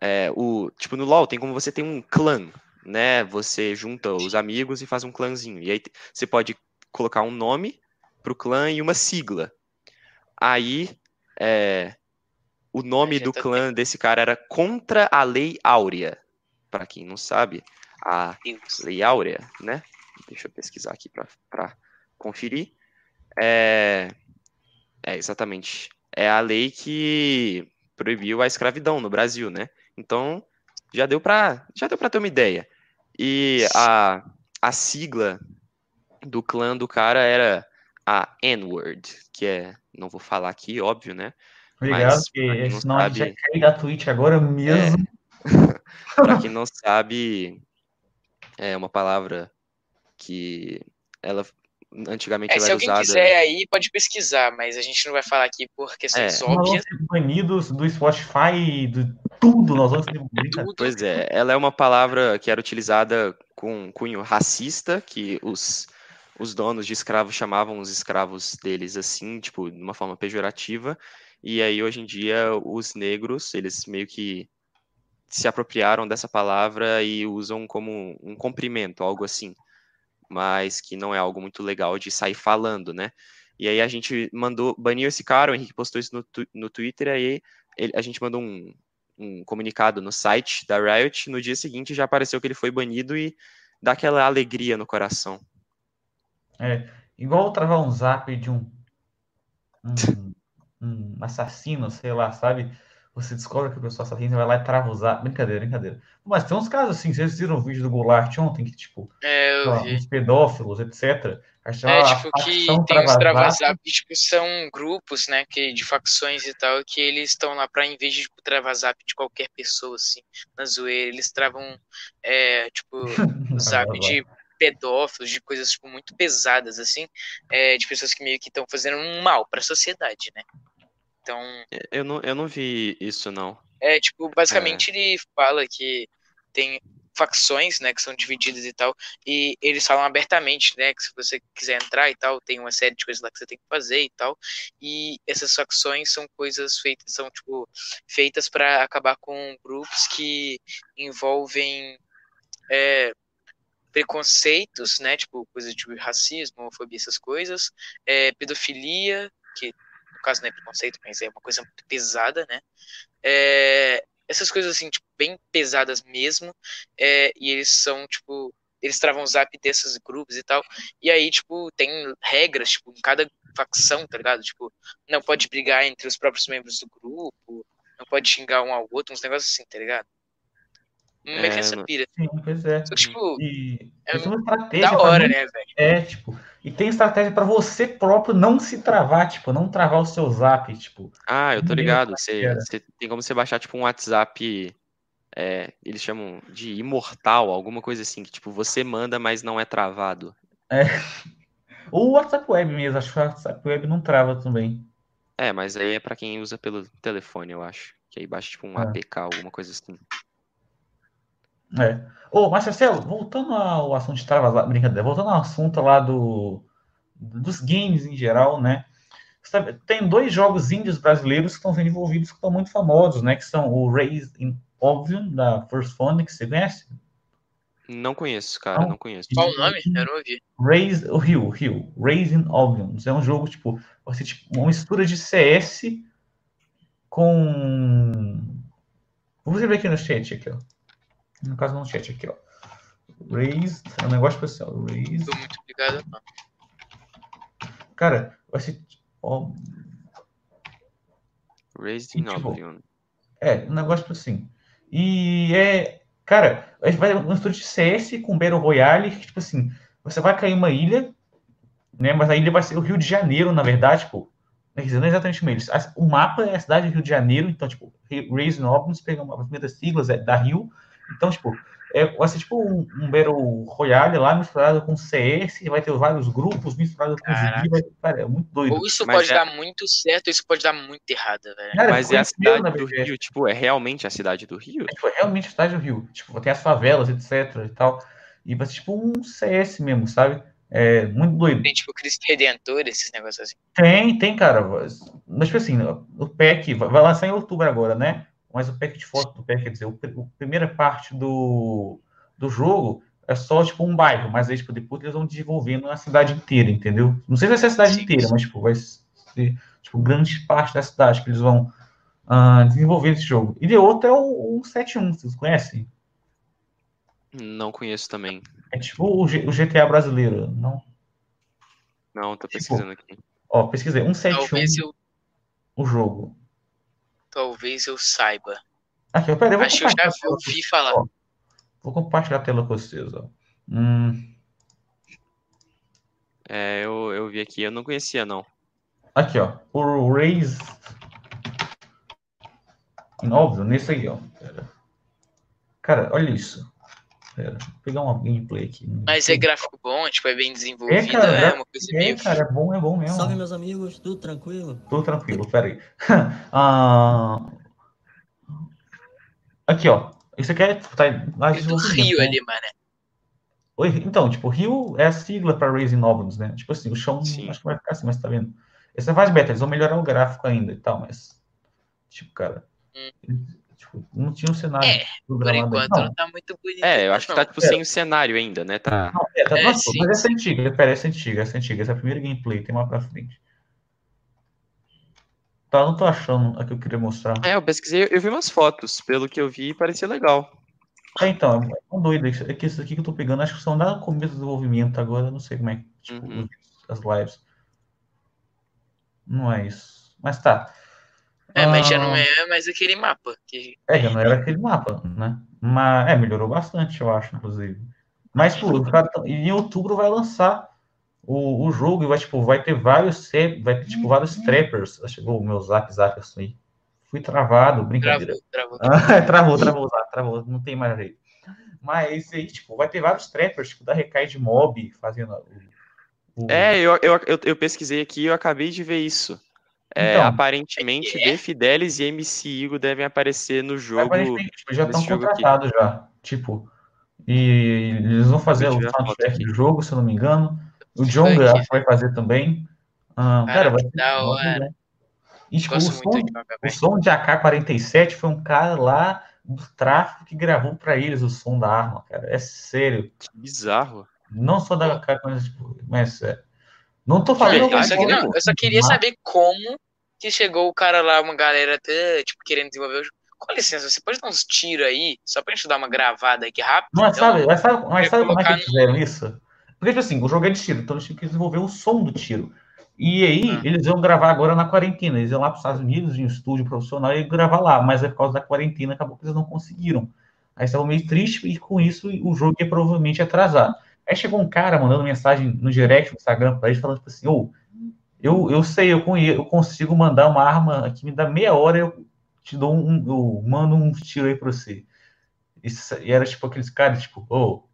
É, o, tipo, no LoL tem como você tem um clã, né? Você junta os amigos e faz um clãzinho. E aí você pode colocar um nome pro clã e uma sigla. Aí, é, o nome do clã desse cara era Contra a Lei Áurea. Pra quem não sabe, a Deus. Lei Áurea, né? Deixa eu pesquisar aqui para conferir. É, é, exatamente. É a lei que proibiu a escravidão no Brasil, né? Então, já deu para já deu para ter uma ideia. E a, a sigla do clã do cara era a N-word, que é, não vou falar aqui, óbvio, né? Obrigado, Mas, senão a gente sabe- ia cair da Twitch agora mesmo. Pra quem não sabe, é uma palavra que ela antigamente É, ela se era alguém usada. quiser aí, pode pesquisar, mas a gente não vai falar aqui por questões É. Nós vamos óbvias. ser banidos do Spotify, de tudo. Nós vamos ser. Tudo. Pois é, ela é uma palavra que era utilizada com cunho racista, que os, os donos de escravos chamavam os escravos deles assim, tipo, de uma forma pejorativa. E aí, hoje em dia, os negros, eles meio que se apropriaram dessa palavra e usam como um cumprimento, algo assim. Mas que não é algo muito legal de sair falando, né? E aí a gente mandou, baniu esse cara, o Henrique postou isso no, no Twitter, aí ele- a gente mandou um, um comunicado no site da Riot, no dia seguinte já apareceu que ele foi banido e dá aquela alegria no coração. É, igual travar um zap de um, um, um assassino, sei lá, sabe? Você descobre que o pessoal assassino, você vai lá e trava o zap. Brincadeira, brincadeira. Mas tem uns casos assim, vocês viram o vídeo do Goulart ontem, que, tipo, É, lá, pedófilos, etc. É, a tipo, que tem os Travazap. Travazap, que, tipo, são grupos, né, que, de facções e tal, que eles estão lá pra, em vez de, tipo, travar zap de qualquer pessoa, assim, na zoeira, eles travam, é, tipo, zap de pedófilos, de coisas, tipo, muito pesadas, assim, é, de pessoas que meio que estão fazendo um mal pra sociedade, né. Então, Eu não, eu não vi isso, não. é, tipo, basicamente ele fala que tem facções, né, que são divididas e tal, e eles falam abertamente, né, que se você quiser entrar e tal, tem uma série de coisas lá que você tem que fazer e tal, e essas facções são coisas feitas, são, tipo, feitas para acabar com grupos que envolvem é, preconceitos, né, tipo, coisas de racismo, homofobia, essas coisas, é, pedofilia, que caso não é preconceito, mas é uma coisa muito pesada, né, é, essas coisas assim, tipo, bem pesadas mesmo, é, e eles são, tipo, eles travam o zap desses grupos e tal, e aí, tipo, tem regras, tipo, em cada facção, tá ligado? Tipo, não pode brigar entre os próprios membros do grupo, não pode xingar um ao outro, uns negócios assim, tá ligado? Meio É, que essa pira. Sim, pois é. Só que, tipo, E É uma estratégia da pra hora, né, velho? É, tipo, e tem estratégia pra você próprio não se travar, tipo, não travar o seu zap, tipo. Ah, eu tô ligado. é Você, era. você tem como você baixar, tipo, um WhatsApp. é, eles chamam de imortal, alguma coisa assim, que, tipo, você manda, mas não é travado. Ou o WhatsApp Web mesmo, acho que o WhatsApp Web não trava também. É, mas aí é pra quem usa pelo telefone, eu acho. Que aí baixa, tipo, um É. APK, alguma coisa assim. É. Ô, mas Marcelo, voltando ao assunto de travas lá, brincadeira, voltando ao assunto lá do, dos games em geral, né? Sabe, tem dois jogos índios brasileiros que estão sendo envolvidos que estão muito famosos, né? Que são o Raised in Oblivion, da First Phone, que você conhece? Não conheço, cara, Não. não conheço. Qual o nome? Eu não ouvi. Raise, o Rio, Rio, Raising Oblivion. É um jogo, tipo, ser tipo uma mistura de CS com. Vou ver aqui no chat, aqui, ó. No caso, no chat aqui, ó. Raised, é um negócio especial. Raised. Tô muito obrigado, não. Cara, vai ser. Ó, Raised in Tipo, Oblivion. é, um negócio assim. E é. Cara, a gente vai um estúdio de CS com Battle Royale, que, tipo assim, você vai cair em uma ilha, né? Mas a ilha vai ser o Rio de Janeiro, na verdade, tipo. Dizer, não é exatamente eles. O mapa é a cidade do Rio de Janeiro, então, tipo, Raising Obnos, pega uma das primeiras siglas é da Rio. Então, tipo, é, vai ser tipo um, um Battle Royale lá misturado com CS, vai ter vários grupos misturados com Caraca. zumbi, vai, cara, é muito doido. Ou isso Mas pode é- dar muito certo, ou isso pode dar muito errado, velho. Cara, Mas ficou é a cidade na do BGS. Rio, tipo, é realmente a cidade do Rio? Tipo, é realmente a cidade do Rio. Tipo, tem as favelas, etc e tal. E vai ser tipo um CS mesmo, sabe? É muito doido. Tem tipo Cristo Redentor, esses negócios assim. Tem, tem, cara. Mas, tipo assim, o vai vai lançar em outubro agora, né? Mas o pack de foto do pack, quer dizer, o, pr- a primeira parte do, do jogo é só, tipo, um bairro. Mas aí, tipo, depois eles vão desenvolvendo a cidade inteira, entendeu? Não sei se vai ser a cidade Sim, inteira, sim. mas, tipo, vai ser, tipo, grande parte da cidade que eles vão ah, desenvolver esse jogo. E de outro é o, o 7.1, vocês conhecem? Não conheço também. É tipo o, G- o GTA brasileiro, não? Não, tô Tipo, pesquisando aqui. Ó, pesquisei, 171, Talvez eu, o jogo. Talvez eu saiba. Aqui, ó, peraí, Acho que eu já compartilhar a tela ouvi falar. Ó, Vou compartilhar a tela com vocês, ó. Hum, É, eu, eu vi aqui, eu não conhecia, não. aqui, ó. O Raise. Óbvio, nesse aí, ó. Cara, olha isso. Pera, vou pegar uma gameplay aqui. Mas é gráfico bom, tipo, é bem desenvolvido, cara, é, gra- uma coisa É, meio. cara, é bom, é bom mesmo. Salve, meus amigos, tudo tranquilo? Tô tranquilo, peraí. Ah, Aqui, ó. Isso aqui é. Tá lá de do Rio né? ali, mano. Oi, Então, tipo, Rio é a sigla para Raising Nobles, né? Tipo assim, o chão Sim. acho que vai ficar assim, mas tá vendo? Essa é fase beta, eles vão melhorar o gráfico ainda e tal, mas. Tipo, cara. Hum. Tipo, não tinha um cenário É, Por enquanto não, não tá muito bonito. É, eu acho que tá, tipo, sem o cenário ainda, né? Tá. não, é, tá, É, nossa, mas essa é antiga, pera, essa é antiga, essa é antiga, essa é a primeira gameplay, tem uma pra frente. Tá, não tô achando a que eu queria mostrar. É, eu pesquisei, eu vi umas fotos. Pelo que eu vi, parecia legal. É, então, é tão doido. isso- É que isso aqui que eu tô pegando, acho que são lá no começo do desenvolvimento, agora não sei como é que, tipo, Uhum. as lives. Não é isso. Mas tá. É, mas já Ah, não é mais aquele mapa. Que... É, já não era aquele mapa, né? Mas, é, melhorou bastante, eu acho, inclusive. Mas, pô, e em outubro vai lançar o, o jogo e vai, tipo, vai ter vários, se- vai ter, tipo, vários trappers. Chegou o meu zap zap assim aí. Fui travado, brincadeira. Travou, travou. Ah, travou, travou, travou, travou, não tem mais jeito. Mas aí, tipo, vai ter vários trappers, tipo, da Recai de Mob, fazendo o, o- É, eu, eu, eu, eu pesquisei aqui e eu acabei de ver isso. É, Então. aparentemente, É? The Fidelis e MC Igor devem aparecer no jogo. Aparentemente, tipo, já estão jogo aqui. contratados já, tipo, e eles vão fazer o soundtrack do jogo, se eu não me engano. O John vai fazer também. Ah, Cara, cara, vai ser da hora. E, tipo, o som, o som de AK-47 foi um cara lá do tráfico que gravou pra eles o som da arma, cara. É sério. Que bizarro. Não só da AK-47, tipo, mas é. Não tô falando. Eu só, alguma que- coisa, não, eu só queria saber como que chegou o cara lá, uma galera até, tipo, querendo desenvolver o jogo. Com licença, você pode dar uns tiros aí, só pra gente dar uma gravada aqui rápido? Mas Então, sabe, mas sabe, mas sabe como é que eles fizeram isso? Porque, tipo assim, o jogo é de tiro, então eles tinham que desenvolver o som do tiro. E aí, Ah. eles iam gravar agora na quarentena. Eles iam lá para os Estados Unidos, em um estúdio profissional, e gravar lá. Mas é por causa da quarentena, acabou que eles não conseguiram. Aí estavam meio tristes, e com isso o jogo ia provavelmente atrasar. Aí chegou um cara mandando mensagem no direct, no Instagram, para eles, falando tipo assim: Ô, eu, eu sei, eu, eu consigo mandar uma arma aqui, me dá meia hora, eu te dou um, eu mando um tiro aí pra você. Isso- e era tipo aqueles caras, tipo, ô,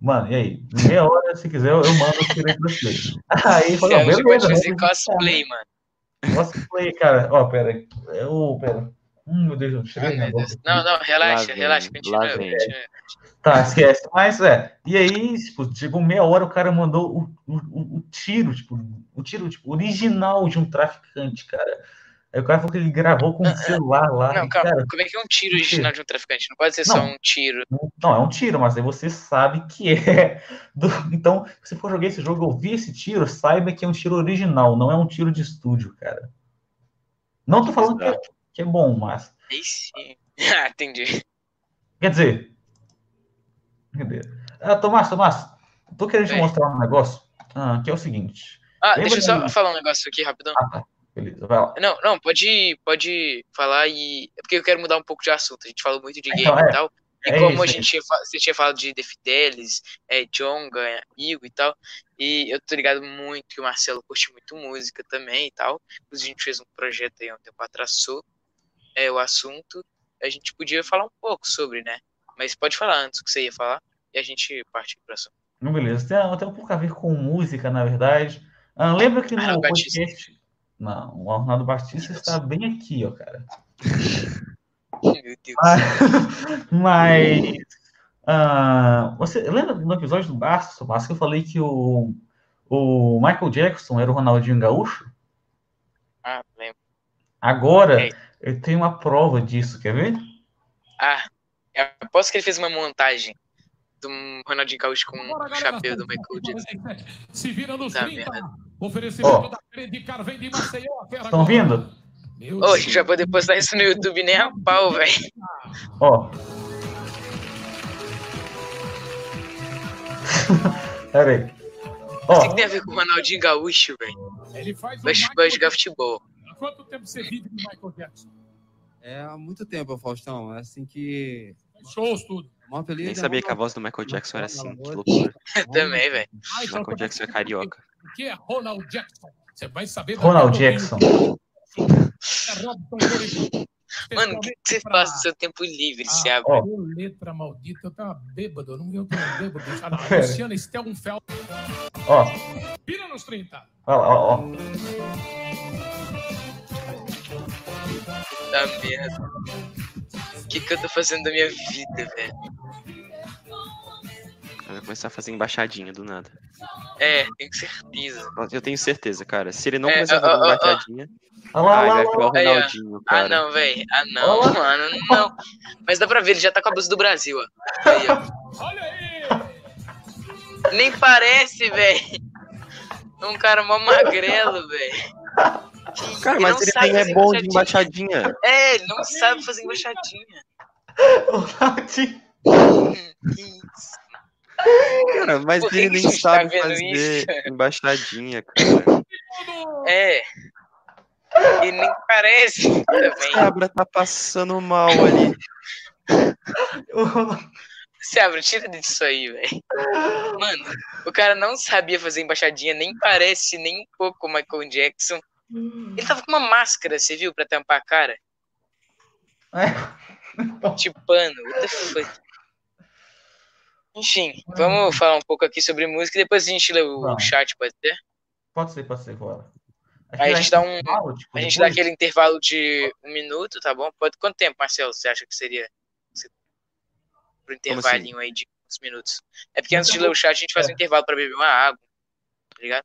mano, e aí? Meia hora, se quiser, eu, eu mando um tiro aí pra você. Aí falei, é, beleza, fazer vamos cosplay, mano. Cosplay, cara. Ó, pera aí. Eu, pera. Hum, meu Deus, eu Ai, na meu Deus. Não, não, relaxa, Lá relaxa, continua. vem. continua. Tá, esquece. Mas é. E aí, tipo, chegou meia hora, o cara mandou o, o, o- o tiro, tipo, o tiro, tipo, original de um traficante, cara. Aí o cara falou que ele gravou com um celular lá. Não, e, calma, cara, como é que é um tiro original de um traficante? Não pode ser só Não. um tiro. Não, é um tiro, mas aí você sabe que é. do- Então, se você for jogar esse jogo e ouvir esse tiro, saiba que é um tiro original, não é um tiro de estúdio, cara. Não tô falando que é, que é bom, mas. Aí sim. Ah, entendi. Quer dizer, Entendeu? Ah, Tomás, Tomás, tô querendo te mostrar um negócio ah, que é o seguinte. Ah, deixa eu só do- falar um negócio aqui rapidão. Ah, tá. Beleza, vai lá. Não, não, pode, pode falar e. É porque eu quero mudar um pouco de assunto. A gente falou muito de game Então, é. e tal. E É como isso, a é gente tinha, fa- você tinha falado de The Fidelis, é, Jonga, Igo e tal. E eu tô ligado muito que o Marcelo curte muito música também e tal. Inclusive, a gente fez um projeto aí há um tempo atrás sobre é, o assunto. A gente podia falar um pouco sobre, né? Mas pode falar antes o que você ia falar e a gente parte assunto. Não, beleza. Tem, tem um pouco a ver com música, na verdade. Ah, lembra que no Arnaldo Batista. podcast. Não, o Arnaldo Batista está bem aqui, ó, cara. Meu Deus. Ah, Mas. ah, você lembra no episódio do Barça, Barça, que eu falei que o, o Michael Jackson era o Ronaldinho Gaúcho? Ah, lembro. Agora É. eu tenho uma prova disso, quer ver? Ah, eu aposto que ele fez uma montagem do Ronaldinho Gaúcho com o chapéu do Michael Jackson. 47. Se vira nos Tá 30. vendo? Oferecimento Ó. da Credicar vem de Maceió. Estão vindo? Ô, gente vai poder postar isso no YouTube nem a pau, velho. Ó. Pera aí. O Ó, que tem a ver com o Ronaldinho Gaúcho, velho? Ele faz Vai, vai jogar futebol. Há quanto tempo você vive do Michael Jackson? É há muito tempo, Faustão. É assim que. Shows, tudo. Nem é sabia que a voz do Michael Jackson era assim. Que loucura. Também, velho. Ah, então, Michael Jackson é carioca. O que é Ronald Jackson? Você vai saber. Ronald Jackson. É. Mano, o que, você faz no seu tempo livre, se Ah, abre? Ó. letra maldita, eu tava bêbado, eu não eu tô bêbado. Lá. Pera. Luciana Stelmfeld, ó, pira nos 30. ó, ó, ó. Tá merda. O que, que eu tô fazendo da minha vida, velho? Vai começar a fazer embaixadinha do nada. É, tenho certeza. Eu tenho certeza, cara. Se ele não É, começar a fazer embaixadinha, Olha lá, ah, ele olha vai lá, ficar o olha lá. Ronaldinho, Ah, cara. não, velho. Ah, não, mano. Não. Mas dá pra ver, ele já tá com a blusa do Brasil, ó. Aí, ó. Olha aí! Nem parece, velho. É um cara mó magrelo, velho. Cara, Ele mas ele nem é bom de embaixadinha. É, ele não sabe fazer embaixadinha. Ronaldinho. Que isso. Cara, mas Por ele nem tá sabe vendo fazer isso? embaixadinha, cara. É. E nem parece também. Cabra tá passando mal ali. O Ronald- Se abre, tira disso aí, velho. Mano, o cara não sabia fazer embaixadinha, nem parece nem um pouco o Michael Jackson. Ele tava com uma máscara, você viu, pra tampar a cara? É. De pano, what the fuck? Enfim, vamos falar um pouco aqui sobre música e depois a gente lê o chat, pode ser? Pode ser, pode ser, bora. Aí a gente dá um- intervalo, tipo, A gente dá depois? aquele intervalo de um minuto, tá bom? Pode... Quanto tempo, Marcelo, você acha que seria? Se- Pro assim? intervalinho aí de uns minutos. É porque antes de ler o chat, a gente faz um intervalo pra beber uma água, tá ligado?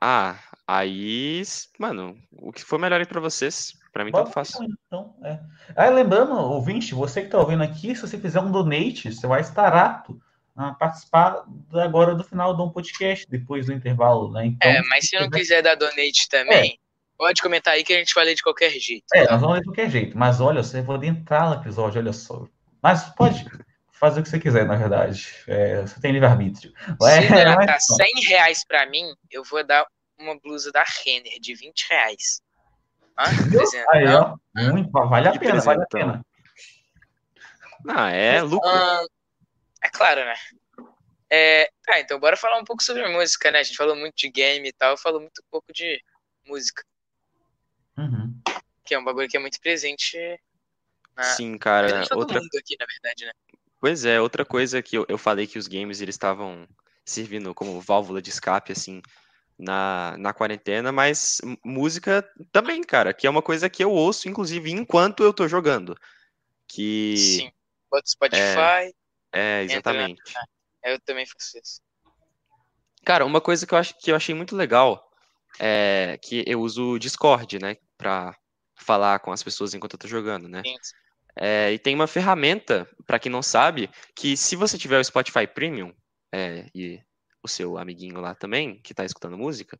Ah, aí. Mano, o que for melhor aí pra vocês? Pra mim, Bora tanto faz. então, é. Ah, lembrando, ouvinte, você que está ouvindo aqui, se você fizer um donate, você vai estar apto a participar da- agora do final do um podcast, depois do intervalo, né? Então, É, mas se não quiser dar donate também, pode comentar aí que a gente vai ler de qualquer jeito. é, tá? nós vamos ler de qualquer jeito. Mas olha, você pode entrar no episódio, olha só. Mas pode fazer o que você quiser, na verdade. É, você tem livre-arbítrio. Se É, mas tá não. 100 reais pra mim, eu vou dar uma blusa da Renner de 20 reais. Hã? Dizendo, Aí, não? ó, muito, vale a Que pena, vale a pena. Ah, é lucro. Ah, é claro, né? É, tá, então bora falar um pouco sobre música, né? A gente falou muito de game e tal, falou muito pouco de música, Uhum. que é um bagulho que é muito presente na Sim, cara. Outra, mundo aqui, na verdade, né? pois é, outra coisa que eu, eu falei que os games eles estavam servindo como válvula de escape, assim, na, na quarentena, mas música também, cara, que é uma coisa que eu ouço, inclusive, enquanto eu tô jogando. Que. Sim. Bota Spotify, É, Entra, exatamente. eu também faço isso. Cara, uma coisa que eu, acho, que eu achei muito legal é que eu uso o Discord, né, pra falar com as pessoas enquanto eu tô jogando, né? Sim. É, e tem uma ferramenta, pra quem não sabe, que se você tiver o Spotify Premium é, e o seu amiguinho lá também, que tá escutando música,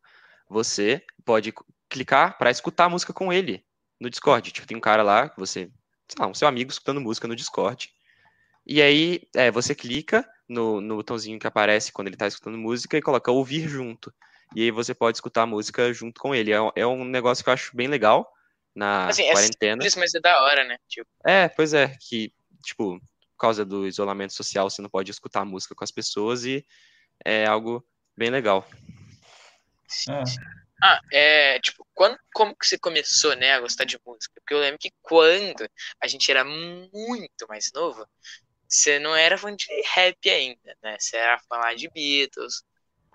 você pode clicar pra escutar a música com ele no Discord. Tipo, tem um cara lá, que você, sei lá, um seu amigo escutando música no Discord. E aí, é, você clica no, no botãozinho que aparece quando ele tá escutando música e coloca ouvir junto. E aí você pode escutar a música junto com ele. É, um- é um negócio que eu acho bem legal na Assim, é quarentena. simples, mas é da hora, né? Tipo, É, pois é, que, tipo, por causa do isolamento social, você não pode escutar música com as pessoas e é algo bem legal. É. Ah, é, tipo, quando, como que você começou, né, a gostar de música? Porque eu lembro que quando a gente era muito mais novo, você não era fã de rap ainda, né? Você era fã lá de Beatles.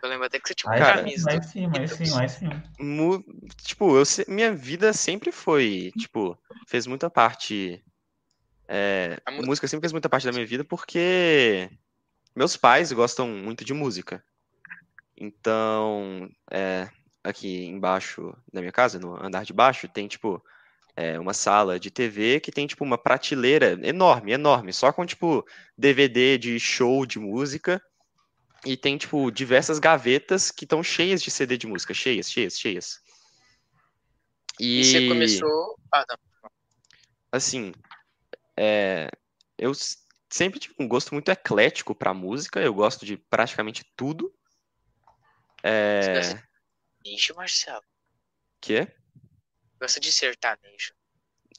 Eu lembro até que você tinha uma Cara, camisa. mas sim, mas sim, mas sim. Mu- tipo, eu minha vida sempre foi, tipo, fez muita parte. é, A música sempre fez muita parte da minha vida porque meus pais gostam muito de música. Então, é, aqui embaixo da minha casa, no andar de baixo, tem, tipo, é, uma sala de TV que tem, tipo, uma prateleira enorme, enorme, só com, tipo, DVD de show de música. E tem, tipo, diversas gavetas que estão cheias de CD de música, cheias, cheias, cheias. E você começou. Ah, assim, é, eu sempre tive um gosto muito eclético pra música, eu gosto de praticamente tudo. É, Você gosta de sertanejo, Marcelo? que? Gosta de sertanejo.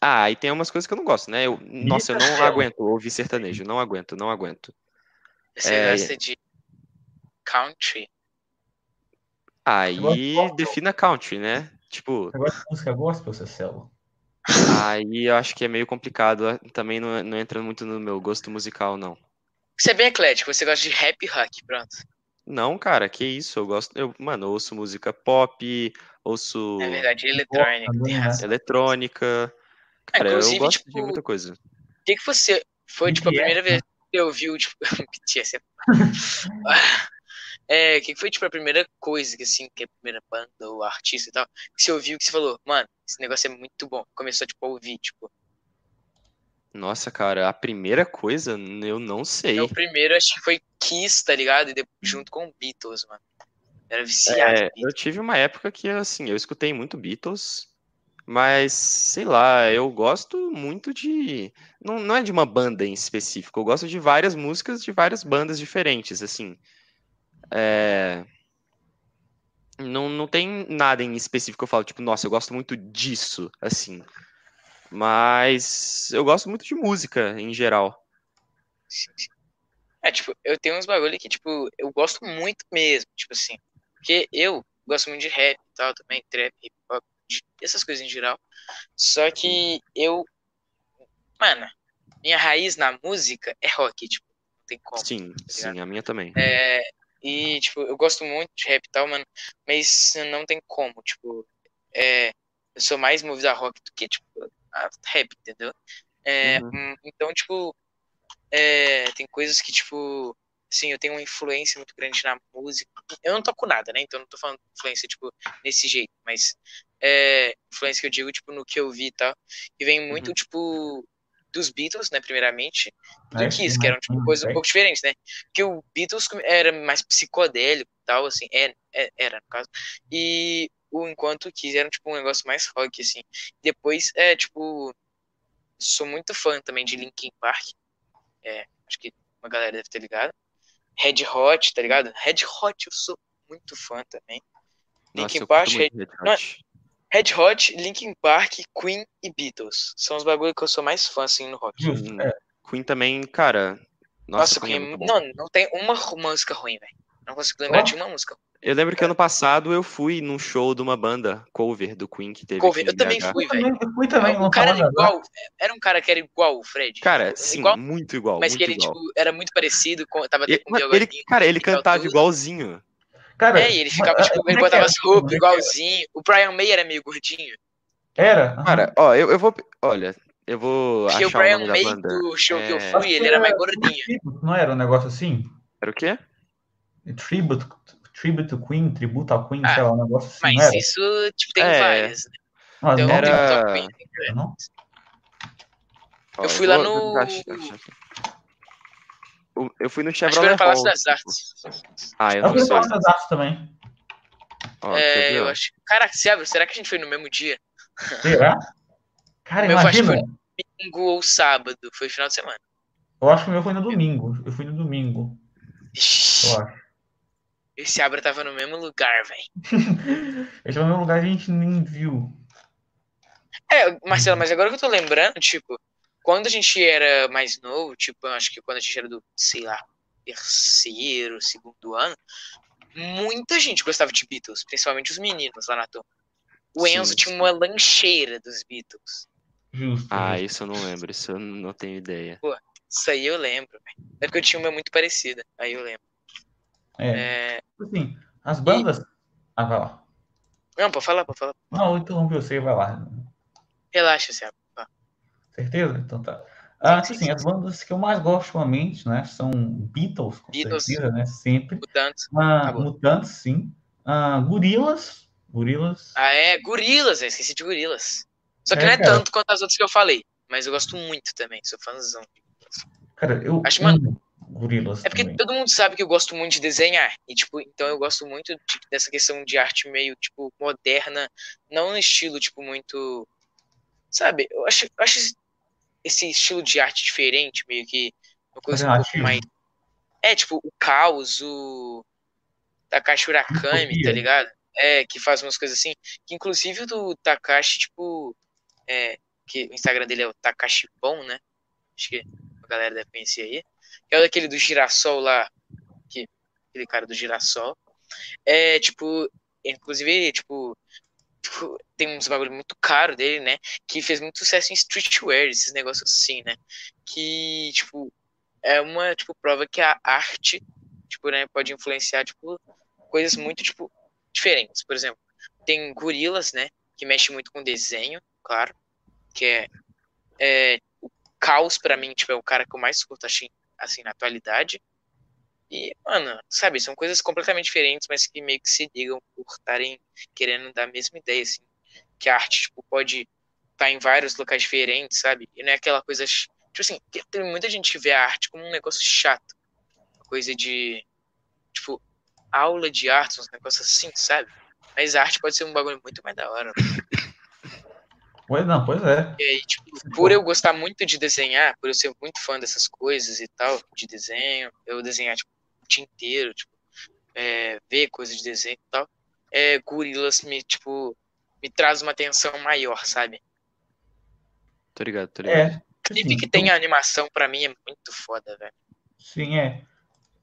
Ah, e tem umas coisas que eu não gosto, né? Eu, nossa, eu não Marcelo. aguento ouvir sertanejo, não aguento, não aguento. Você É, gosta de country? Aí defina country, né? Tipo, Você gosta de música gospel, Cecelo? Aí eu acho que é meio complicado, também não, não entra muito no meu gosto musical, não. Você é bem eclético, você gosta de rap e rock, pronto. Não, cara, que isso, eu gosto, eu, mano, eu ouço música pop, ouço É verdade, eletrônica, também, tem razão. eletrônica, cara, eu Inclusive, gosto de tipo, muita coisa. O que que você foi, tipo, a BTS, primeira vez que você ouviu, tipo, é... O que foi, tipo, a primeira coisa, que assim, que é a primeira banda ou artista e tal, que você ouviu, que você falou, mano, esse negócio é muito bom. Começou, tipo, a ouvir, tipo, Nossa, cara, a primeira coisa, eu não sei. o primeiro acho que foi Kiss, tá ligado? E depois, junto com Beatles, mano. Era viciado É, eu tive uma época que, assim, eu escutei muito Beatles, mas, sei lá, eu gosto muito de... Não, não é de uma banda em específico, eu gosto de várias músicas de várias bandas diferentes, assim. É... Não, não tem nada em específico que eu falo, tipo, nossa, eu gosto muito disso, assim. Mas eu gosto muito de música, em geral. É, tipo, eu tenho uns bagulho que, tipo, eu gosto muito mesmo, tipo assim. Porque eu gosto muito de rap e tal também, trap, hip hop, essas coisas em geral. Só que eu. Mano, minha raiz na música é rock, tipo, não tem como. Sim, ligado? sim, a minha também. É, e, tipo, eu gosto muito de rap e tal, mano, mas não tem como, tipo, é, eu sou mais movido a rock do que, tipo, a rap, entendeu? É, Uhum. hum, então, tipo, é, tem coisas que, tipo, assim, eu tenho uma influência muito grande na música. Eu não toco nada, né? Então não tô falando influência, tipo, nesse jeito, mas é, influência que eu digo, tipo, no que eu vi e tal. E vem muito, Uhum. tipo, dos Beatles, né, primeiramente, do É, Kiss, que eram, tipo, coisas um é. pouco diferentes, né? Porque o Beatles era mais psicodélico e tal, assim, é, é- era, no caso. E o Enquanto Kiss era, tipo, um negócio mais rock, assim. Depois, é, tipo, sou muito fã também de Linkin Park. É, acho que uma galera deve ter ligado. Red Hot, tá ligado? Red Hot eu sou muito fã também. Nossa, Linkin Park, Red não, Hot. Red Hot, Linkin Park, Queen e Beatles. São os bagulho que eu sou mais fã, assim, no rock. Hum, é. Queen também, cara. Nossa, Nossa, Queen é Queen, muito bom. não, não tem uma música ruim, velho. Não consigo lembrar Ó. de uma música. Eu lembro que ano passado eu fui num show de uma banda cover do Queen que teve Cover, eu também fui, Eu velho. também, eu fui também. O cara era igual, era um cara que era igual o Fred. Cara, sim, igual, muito igual, mas muito que ele, igual. tipo, era muito parecido com. Tava até Ele, ele- cara, ele cantava tudo. igualzinho. Cara, É, e ele ficava, mas, tipo, ele é botava as roupas é igualzinho. O Brian May era meio gordinho. Era? Cara, ó, eu, eu vou. Olha, eu vou Porque o achar o Brian da May do show que eu É, fui, ele era mais era gordinho. Tributo, Não era um negócio assim? Era o quê? Tribute, tribute to Queen, tributo ao Queen, Ah, sei lá, um negócio assim, Mas isso, tipo, tem É. várias. Né? Ah, Então, não, Era- Queen, Eu fui lá no- vou achar- achar aqui. O- Eu fui no Acho que foi Chevrolet no Palácio Hall. das Artes. Ah, eu Eu não fui sei. falar das artes também. Ó, É, eu acho. Caraca, Seabro, será que a gente foi no mesmo dia? Será? Cara, Meu, eu acho que imagina. foi- Domingo ou sábado? Foi final de semana. Eu acho que o meu foi no domingo. Eu fui no domingo, Ixi, eu acho. esse Abra tava no mesmo lugar, velho. Esse é o meu lugar que a gente nem viu. É, Marcelo, mas agora que eu tô lembrando, tipo, quando a gente era mais novo, tipo, eu acho que quando a gente era do, sei lá, terceiro, segundo ano, muita gente gostava de Beatles, principalmente os meninos lá na turma. O Sim, Enzo tinha sim. uma lancheira dos Beatles. Justo. Ah, isso eu não lembro, isso eu não tenho ideia. Isso aí eu lembro, velho. É porque eu tinha uma muito parecida, aí eu lembro. É, É... assim, as bandas. Ah, vai lá. Não, pode falar, pode falar. Não, eu interrompi você, vai lá. Relaxa, Thiago. Certeza? Então tá. Ah, Sim, assim, sim, as bandas que eu mais gosto ultimamente, né, são Beatles, com Beatles. certeza, né, sempre. Mutantes. Ah. Mutantes, sim. Ah, Gorilas, Gorilas. Ah, é, Gorilas, eu esqueci de Gorilas. Só que É, não é cara. tanto quanto as outras que eu falei, mas eu gosto muito também, sou fãzão. Cara, eu Acho, amo Gorilas É porque também. todo mundo sabe que eu gosto muito de desenhar. E, tipo, então eu gosto muito de- dessa questão de arte meio, tipo, moderna. Não no estilo, tipo, muito. Sabe? Eu acho, eu acho esse- estilo de arte diferente, meio que uma coisa um pouco mais. É, tipo, o caos, o. Takashi Urakami, tá ligado? É, que faz umas coisas assim. Que inclusive o do Takashi, tipo. É, que o Instagram dele é o Takashi Bom, né? Acho que a galera deve conhecer aí. Que é o daquele do girassol lá. Que, aquele cara do girassol. É, tipo. Inclusive, tipo. Tipo, Tem uns bagulho muito caro dele, né? Que fez muito sucesso em streetwear, esses negócios assim, né? Que, tipo, é uma, tipo, prova que a arte, tipo, né, pode influenciar, tipo, coisas muito, tipo, diferentes. Por exemplo, tem gorilas, né? Que mexe muito com desenho, claro. Que é, é o Caos, pra mim, tipo, é o cara que eu mais curto, assim, assim, na atualidade. E, mano, sabe, são coisas completamente diferentes, mas que meio que se ligam por estarem querendo dar a mesma ideia, assim. Que a arte, tipo, pode estar em vários locais diferentes, sabe? E não é aquela coisa. Tipo assim, tem muita gente que vê a arte como um negócio chato. Uma coisa de. Tipo, aula de arte, uns negócios assim, sabe? Mas a arte pode ser um bagulho muito mais da hora. Pois não, pois é. E aí, tipo, por eu gostar muito de desenhar, por eu ser muito fã dessas coisas e tal, de desenho, eu desenhar, tipo, dia inteiro, tipo, é, ver coisas de desenho e tal, é, Gorilas me, tipo, me traz uma atenção maior, sabe? Tô ligado, tô ligado. É. Clipe que tem a animação, pra mim, é muito foda, velho. Sim, é.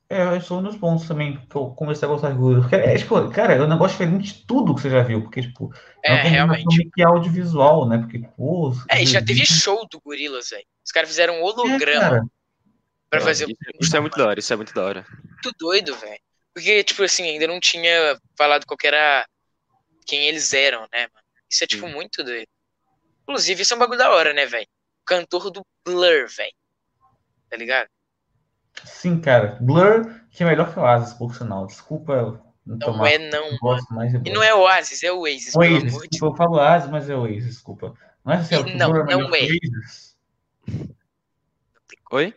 É, esse foi um dos pontos também que eu comecei a gostar de Gorilas. Porque, é, tipo, cara, é um negócio diferente de tudo que você já viu. Porque, tipo, é É, realmente. que audiovisual, né? Porque, pô, os- É, e já teve show do Gorilas, velho. Os caras fizeram um É, holograma cara. pra fazer Isso, isso é muito da hora, isso é muito da hora. Muito doido, velho. Porque, tipo assim, ainda não tinha falado qual que era quem eles eram, né, mano? Isso é, tipo, Sim. muito doido. Inclusive, isso é um bagulho da hora, né, velho? Cantor do Blur, velho. Tá ligado? Sim, cara. Blur, que é melhor que o Oasis, por sinal. Desculpa eu não Não tomar. é, não. Eu gosto mais de E não é Oasis, é o Oasis, amor de eu falo Oasis, mas é Oasis, desculpa. Não é assim, E que não, Blur é melhor não que é. Oasis? Oi?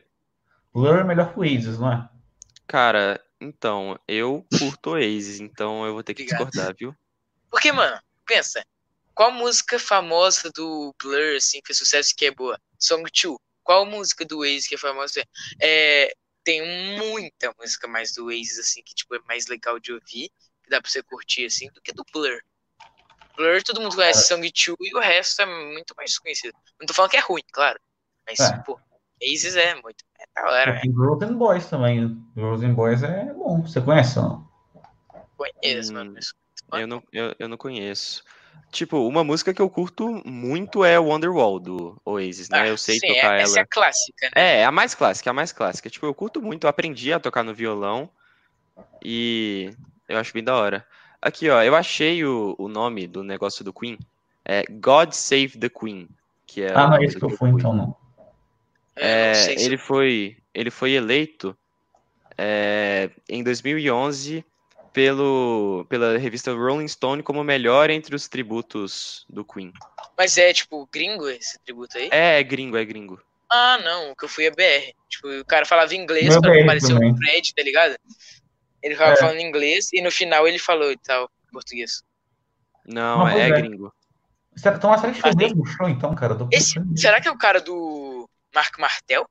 Blur é melhor que Oasis, não é? Cara, então, eu curto Oasis, então eu vou ter que Obrigado. discordar, viu? Porque, mano, pensa. Qual música famosa do Blur, assim, que fez sucesso e que é boa? Song 2. Qual música do Oasis que é famosa? É, tem muita música mais do Oasis, assim, que, tipo, é mais legal de ouvir, que dá pra você curtir, assim, do que do Blur. Blur, todo mundo conhece Song 2 e o resto é muito mais conhecido. Não tô falando que é ruim, claro. Mas, É. pô, Oasis é muito. É da hora, velho. Tem Girls and Boys também. Girls and Boys é bom. Você conhece ou não? Conheço, Hum, mano. Eu não, eu, eu não conheço. Tipo, uma música que eu curto muito é Wonderwall do Oasis, né? Ah, eu sei sim, tocar é- Essa é ela. a clássica, né? É, é a mais clássica, é a mais clássica. Tipo, eu curto muito, eu aprendi a tocar no violão e eu acho bem da hora. Aqui, ó, eu achei o, o nome do negócio do Queen. É God Save the Queen, que é Ah, não é do que eu fui. então não. É, se ele foi ele foi eleito é, em 2011 pelo pela revista Rolling Stone como o melhor entre os tributos do Queen. Mas é, tipo, gringo esse tributo aí? É, é gringo, é gringo. Ah, não, o que eu fui é BR. Tipo, o cara falava inglês Meu pra não parecer um Fred, tá ligado? Ele ficava É. falando inglês e no final ele falou e tal, português. Não, Não, é, é é. gringo. Será, então, será que foi o mesmo show, então, cara? Esse, será que é o cara do Marco Martel?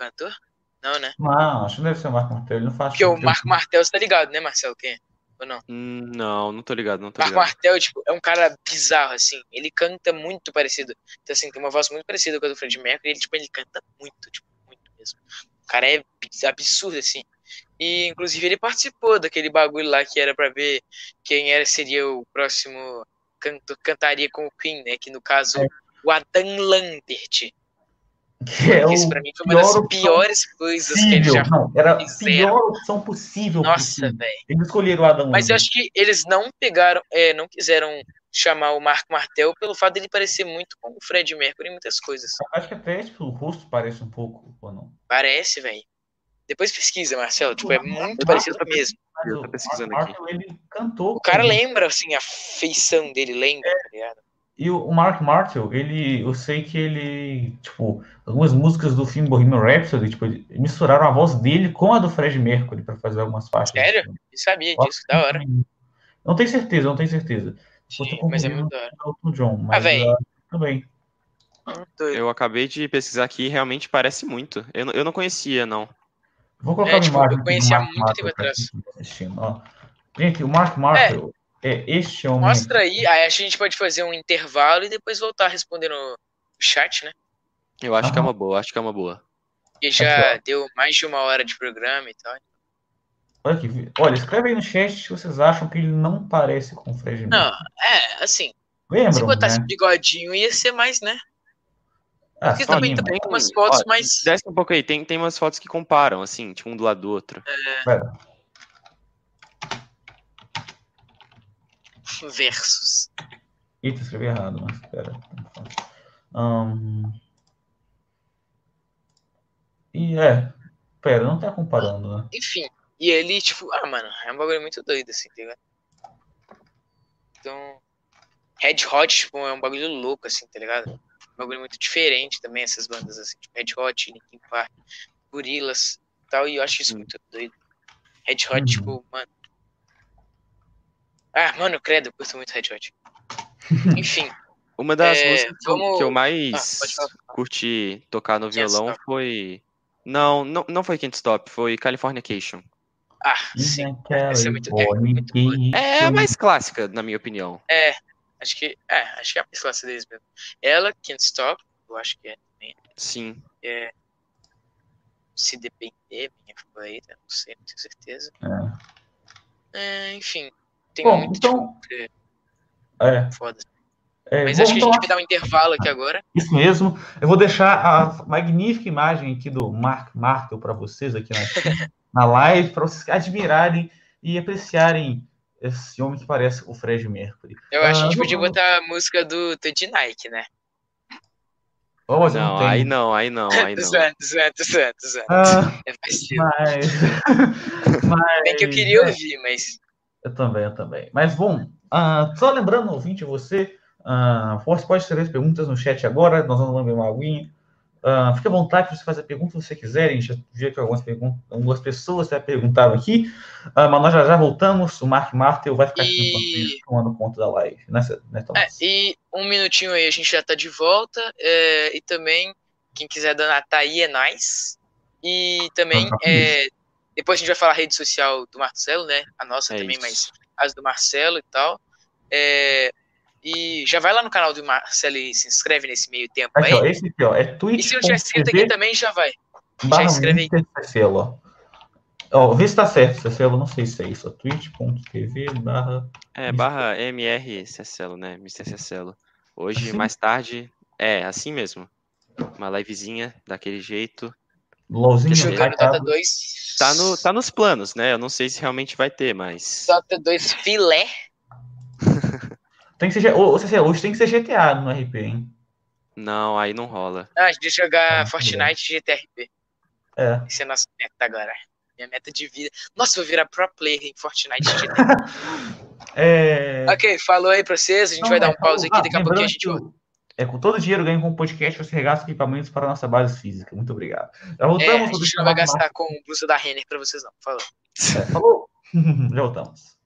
cantor? Não, né? Não, acho que não deve ser o Marco Martel. Ele não faz. Porque o. Marco Martel, você tá ligado, né, Marcelo? Quem é? Ou não? Hum, Não, não tô ligado, não tô Marco ligado. Martel, tipo, é um cara bizarro, assim. Ele canta muito parecido. Então, assim, tem uma voz muito parecida com a do Fred Mercury. Ele, tipo, ele canta muito, tipo, muito mesmo. O cara é absurdo, assim. E, inclusive, ele participou daquele bagulho lá que era pra ver quem era, seria o próximo cantor, cantaria com o Queen, né? Que, no caso, É. o Adam Lambert. Que é Isso, o pra mim, foi uma das piores coisas que ele possível. já Não, era a fizeram. pior opção possível. Nossa, velho. Eles escolheram o Adam Mas eu acho que eles não pegaram, é, não quiseram chamar o Marco Martel pelo fato dele parecer muito com o Fred Mercury em muitas coisas. Acho que até tipo, o rosto parece um pouco, ou não. Parece, velho. Depois pesquisa, Marcelo. Tipo, é muito parecido mesmo. Mas Eu o tô pesquisando aqui. Martel, ele cantou. O cara com- lembra, assim, a feição dele, lembra, tá ligado? E o, Mark Martel, ele, eu sei que ele, tipo, algumas músicas do filme Bohemian Rhapsody, tipo, misturaram a voz dele com a do Fred Mercury pra fazer algumas faixas. Sério? Eu sabia disso, da hora. Não tenho certeza, não tenho certeza. Sim, mas é muito da hora. John, mas véi. uh, também. Doido. Eu acabei de pesquisar aqui e realmente parece muito. Eu, não- eu não conhecia, não. Vou colocar É, uma tipo, imagem eu aqui do conheci há Mark muito tempo atrás. tá ó. Gente, o Mark Martel é, este homem. Mostra aí, aí acho que a gente pode fazer um intervalo e depois voltar a responder no chat, né? Eu acho que é uma boa, acho que é uma boa. Porque já deu mais de uma hora de programa e tal. Olha aqui, olha, escreve aí no chat se vocês acham que ele não parece com o Fred Mercury. Não, é, assim, Lembram, se botasse né? bigodinho ia ser mais, né? Ah, Porque sim, também mas- tem umas fotos mais. Desce um pouco aí, tem, tem umas fotos que comparam, assim, tipo um do lado do outro. Pera, Versus. Eita, escrevi errado, mas pera. Ahn. E é. Pera, não tá comparando, né? Enfim. E ele, tipo, ah, mano, é um bagulho muito doido, assim, tá ligado? Então. Red Hot, tipo, é um bagulho louco, assim, tá ligado? Um bagulho muito diferente também, essas bandas, assim, tipo, Red Hot, Linkin Park, Gorillaz e tal, e eu acho isso muito doido. Red Hot, Uhum. tipo, mano. Ah, mano, credo, eu curto muito Red Hot. Enfim, Uma das É, músicas que eu- vamos- que eu Ah, mais falar. curti tocar no violão Stop. foi. Não, não, não foi Can't Stop, foi Californication. ah, sim. Essa essa é muito- é muito boa. É a mais clássica, na minha opinião. É, acho que. É, acho que é a mais clássica deles mesmo. Ela, Can't Stop, eu acho que é também. Sim. É, se depender, minha favorita, não sei, não tenho certeza. É, enfim, tem Bom, muito então- tipo, É, que foda. é, Mas acho que a gente vai dar um intervalo aqui agora. Isso mesmo. Eu vou deixar a magnífica imagem aqui do Mark Martel para vocês aqui na, na live, para vocês admirarem e apreciarem esse homem que parece o Fred Mercury. Eu acho que a gente Ah, podia botar a música do, de Nike, né? Oh, Não, tenho. aí não, aí não, aí não. zoando, tô zoando. Ah, É mas... mas... Bem que eu queria ouvir, mas. Eu também, eu também. Mas, bom, ah, só lembrando, ouvinte, você, ah, você pode escrever as perguntas no chat agora, nós vamos lamber uma aguinha. Ah, fique à vontade para você fazer a pergunta que você quiser. A gente já viu que algumas, algumas pessoas já perguntaram aqui, ah, mas nós já já voltamos. O Mark Martel vai ficar aqui E- enquanto isso, tomando conta da live, né, né É, e um minutinho aí a gente já tá de volta. é, e também, quem quiser donatar aí é nice. E também, Ah, tá é, depois a gente vai falar a rede social do Marcelo, né? A nossa É também, isso. mas as do Marcelo e tal. É, e já vai lá no canal do Marcelo e se inscreve nesse meio tempo Aqui, ó, aí. esse aqui, ó, é E se eu tiver escrito aqui também, já vai. barra escreve aí. Mr. Cecelo, ó. Ó, vê se tá certo, Cecelo, não sei se é isso, ó, twitch.tv barra... É, barra MR Cecelo, né? Mr. Cecelo. Hoje, Assim? mais tarde, é, assim mesmo. Uma livezinha daquele jeito. LOLzinho Deixa eu ver. Jogando Dota hypado. 2. Tá, no, tá nos planos, né? Eu não sei se realmente vai ter, mas. Dota 2 filé. Tem que ser, ô, ô, Cecelo, hoje tem que ser GTA no RP, hein? Não, aí não rola. Ah, a gente vai jogar Ah, Fortnite e GTRP. É. Esse é a nossa meta agora. Minha meta de vida. Nossa, vou virar pro player em Fortnite GTRP. É... ok, falou aí pra vocês. A gente Não, vai dar é, um pause aqui. ah, Daqui a pouquinho a gente que volta. É, com todo o dinheiro ganho com o podcast, você regasta equipamentos para a nossa base física. Muito obrigado. Já É, voltamos. a vou gente não vai gastar com blusa da Renner pra vocês, não. Falou. É, falou. Já voltamos.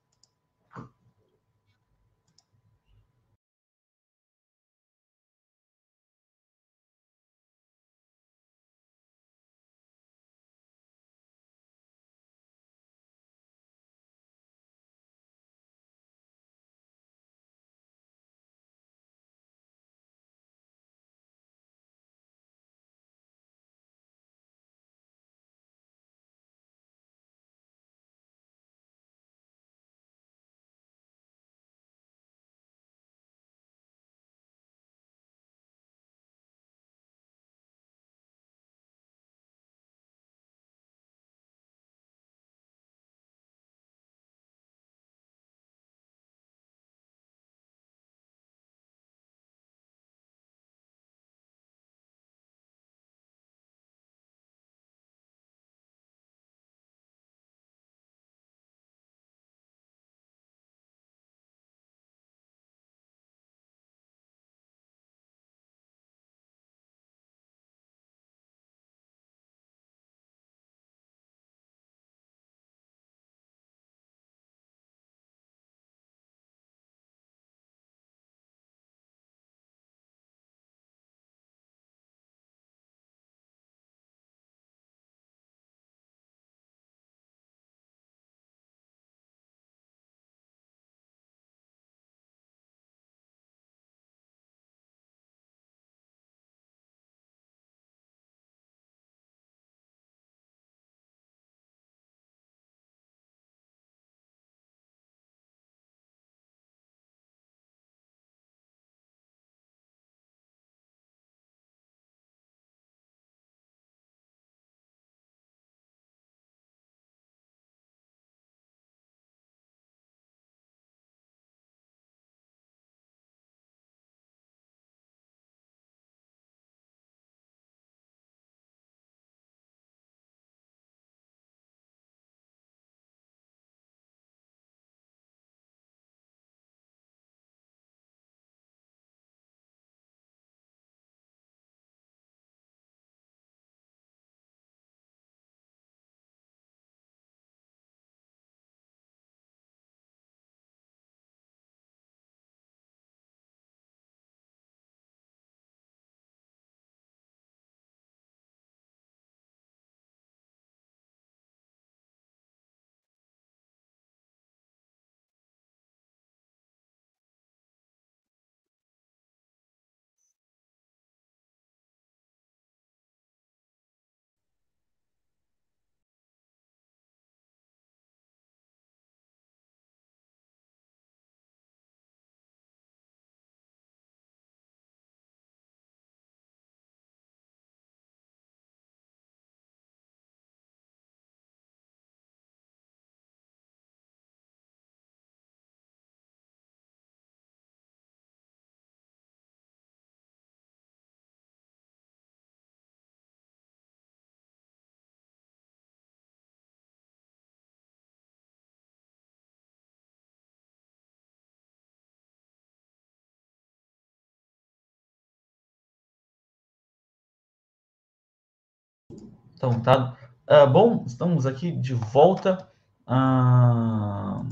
Tá montado. Ah, bom, estamos aqui de volta. Ah,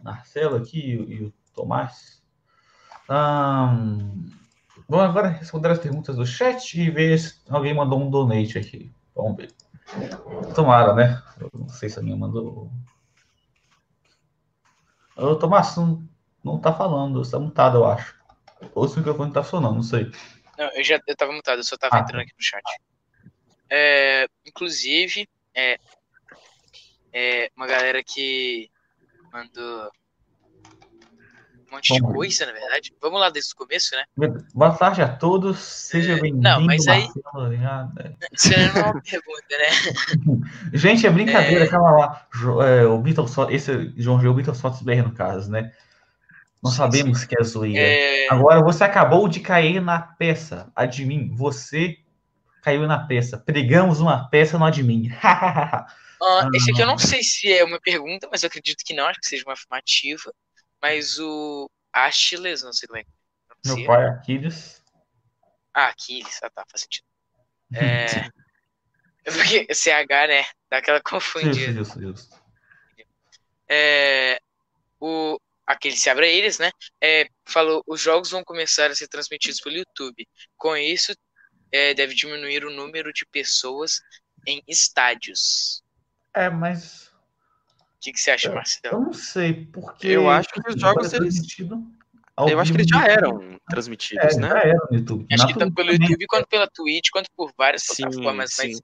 Marcelo aqui e, e o Tomás. Ah, vamos agora responder as perguntas do chat e ver se alguém mandou um donate aqui. Vamos ver. Tomara, né? Eu não sei se alguém mandou. Ô, Tomás, não, não tá falando, você tá mutado, eu acho. Ou se o microfone tá funcionando, não sei. Não, eu já eu tava mutado, eu só tava Ah, entrando aqui no chat. É, inclusive, é, é, uma galera que mandou um monte de Vamos. coisa, na verdade. Vamos lá desde o começo, né? Boa tarde a todos, seja É, bem-vindo. não, mas aí- Marcelo. Isso não é uma pergunta, né? Gente, é brincadeira, É. calma lá. É, o Beatles, esse João G, o Beatles BR, no caso, né? Nós Sim, sabemos que é zoeira. É, Agora você acabou de cair na peça. Admin, você caiu na peça. Pregamos uma peça no admin. ah, esse aqui eu não sei se é uma pergunta, mas eu acredito que não, acho que seja uma afirmativa. Mas o Achilles, não sei como é Meu pronuncia. pai Aquiles. Ah, Aquiles, ah, tá, faz sentido. É, é porque CH, né? Dá aquela confundida. Isso, isso, isso. é, o, aquele se abre eles, né? É, falou, os jogos vão começar a ser transmitidos pelo YouTube. Com isso, é, deve diminuir o número de pessoas em estádios. É, mas O que, que você acha, eu Marcelo? não sei, porque. Eu acho que os jogos, é eles- Eu acho que eles já eram transmitidos, É, né? já era no YouTube. Acho Na que tanto pelo. YouTube quanto pela Twitch, quanto por várias Sim, plataformas, mas sim.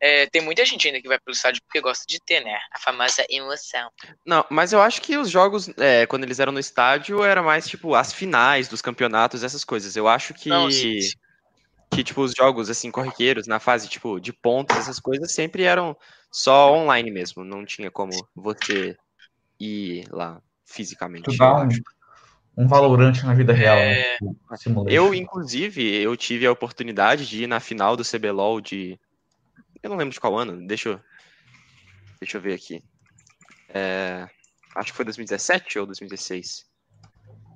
é, tem muita gente ainda que vai pelo estádio porque gosta de ter, né? A famosa emoção. Não, mas eu acho que os jogos, é, quando eles eram no estádio, era mais tipo as finais dos campeonatos, essas coisas. Eu acho que, Não, sim, sim. Que tipo, os jogos assim, corriqueiros, na fase tipo de pontos, essas coisas, sempre eram só online mesmo. Não tinha como você ir lá fisicamente. Tu dá um, um valorante na vida real, É. né? Tipo, simulation. Eu, inclusive, eu tive a oportunidade de ir na final do CBLOL de. Eu não lembro de qual ano, deixa eu. Deixa eu ver aqui. É, Acho que foi 2017 ou 2016?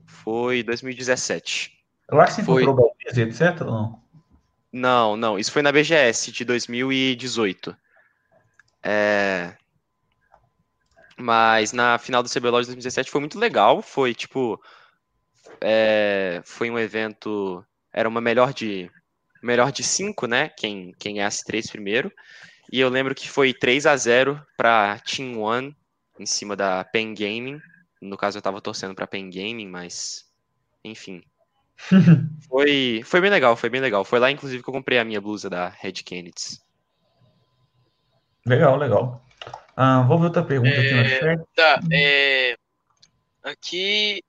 Foi 2017. Eu acho que Foi. encontrou Baldiz, etc. ou Não. Não, não, isso foi na BGS de 2018. É... Mas na final do CBLOL de 2017 foi muito legal. Foi tipo. é, Foi um evento. Era uma melhor de. Melhor de cinco, né? Quem, quem ganhasse três primeiro. E eu lembro que foi 3 a 0 para Team One em cima da Pen Gaming. No caso, eu tava torcendo pra Pen Gaming, mas. Enfim. Foi, foi bem legal, foi bem legal. Foi lá, inclusive, que eu comprei a minha blusa da Red Kennedy. Legal, legal. Ah, vou ver outra pergunta aqui no É, chat. Tá, é. Aqui.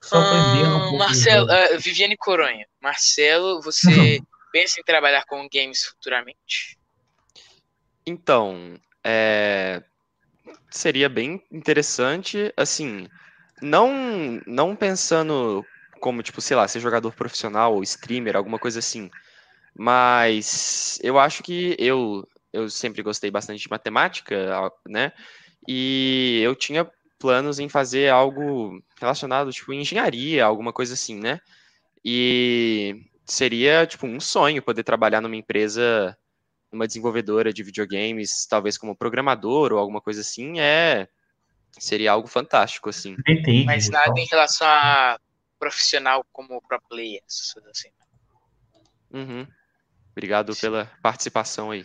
Só aprendendo um. Marcelo, ah, Viviane Coronha. Marcelo, você pensa em trabalhar com games futuramente? Então, é, seria bem interessante, assim, não, não pensando como, tipo, sei lá, ser jogador profissional ou streamer, alguma coisa assim, mas eu acho que eu, eu sempre gostei bastante de matemática, né, e eu tinha planos em fazer algo relacionado, tipo, engenharia, alguma coisa assim, né, e seria, tipo, um sonho poder trabalhar numa empresa uma desenvolvedora de videogames, talvez como programador ou alguma coisa assim, é seria algo fantástico assim. DTI, Mas nada em relação a profissional como pro player, essas coisas assim. Uhum. Obrigado pela participação aí.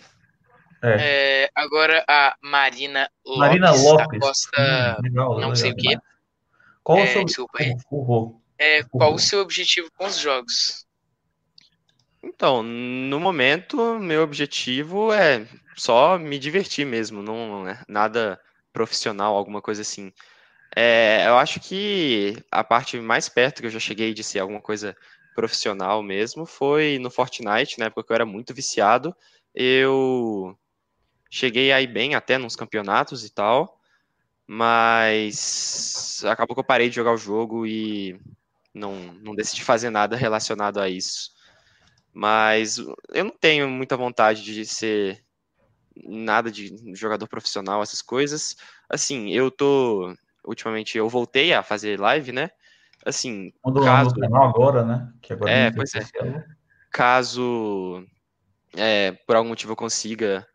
É, agora a Marina Lopes, Marina Lopes. da Costa. Hum, legal, não legal sei o quê. Qual É, o seu. desculpa aí. Urro. É, qual o seu objetivo com os jogos? Então, no momento, meu objetivo é só me divertir mesmo, não é nada profissional, alguma coisa assim. É, eu acho que a parte mais perto que eu já cheguei de ser alguma coisa profissional mesmo foi no Fortnite, na época que eu era muito viciado. Eu cheguei aí bem até nos campeonatos e tal, mas acabou que eu parei de jogar o jogo e não, não decidi fazer nada relacionado a isso. Mas eu não tenho muita vontade de ser nada de jogador profissional, essas coisas. Assim, eu tô. Ultimamente eu voltei a fazer live, né? Assim, Mudou caso, o canal agora, né? Que agora É, pois é. caso é, por algum motivo eu consiga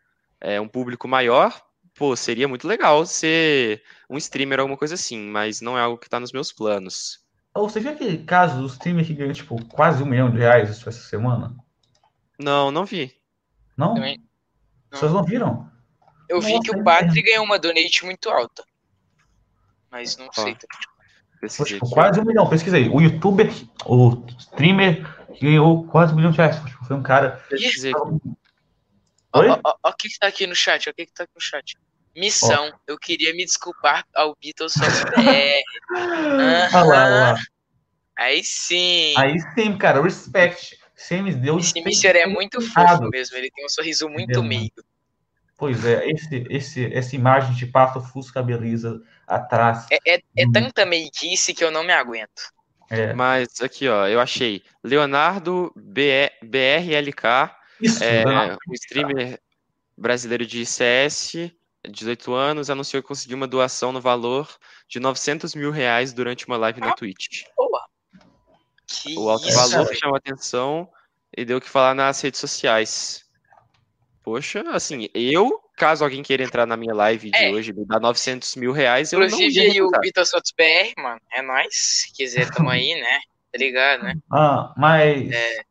é, um público maior, pô, seria muito legal ser um streamer ou alguma coisa assim, mas não é algo que tá nos meus planos. Ou você viu aquele caso do streamer que ganhou, tipo, quase um milhão de reais essa semana? Não, não vi. Não? Também. Vocês não viram? Eu vi que o Patri ganhou uma donate muito alta. Mas não sei. Foi, tipo, quase um milhão. Pesquisei. O youtuber, o streamer ganhou quase um milhão de reais. Foi um cara. Pesquisei ó o que que tá aqui no chat, o que que tá aqui no chat. Missão, eu queria me desculpar ao Beatles. Olha lá, olha lá. Aí sim. Aí sim, cara, respect. Semis deu. Esse Mister é muito fofo mesmo, ele tem um sorriso muito Entendeu, mano? meigo. Pois é, esse, esse, essa imagem de passa Fusca Belisa atrás. É, é, é Hum. tanta meiguice que eu não me aguento. É, Mas aqui, ó, eu achei Leonardo BRLK, isso, é, Leonardo. um streamer brasileiro de CS, 18 anos, anunciou que conseguiu uma doação no valor de 900 mil reais durante uma live na Twitch. Boa. Que O alto isso, valor velho. chamou atenção e deu o que falar nas redes sociais. Poxa, assim, eu, caso alguém queira entrar na minha live de É. hoje e me dar 900 mil reais, eu não Inclusive aí o. Vitor Sotos BR, mano, é nóis. Se quiser, tamo aí, né? Tá ligado, né? Ah, mas. É.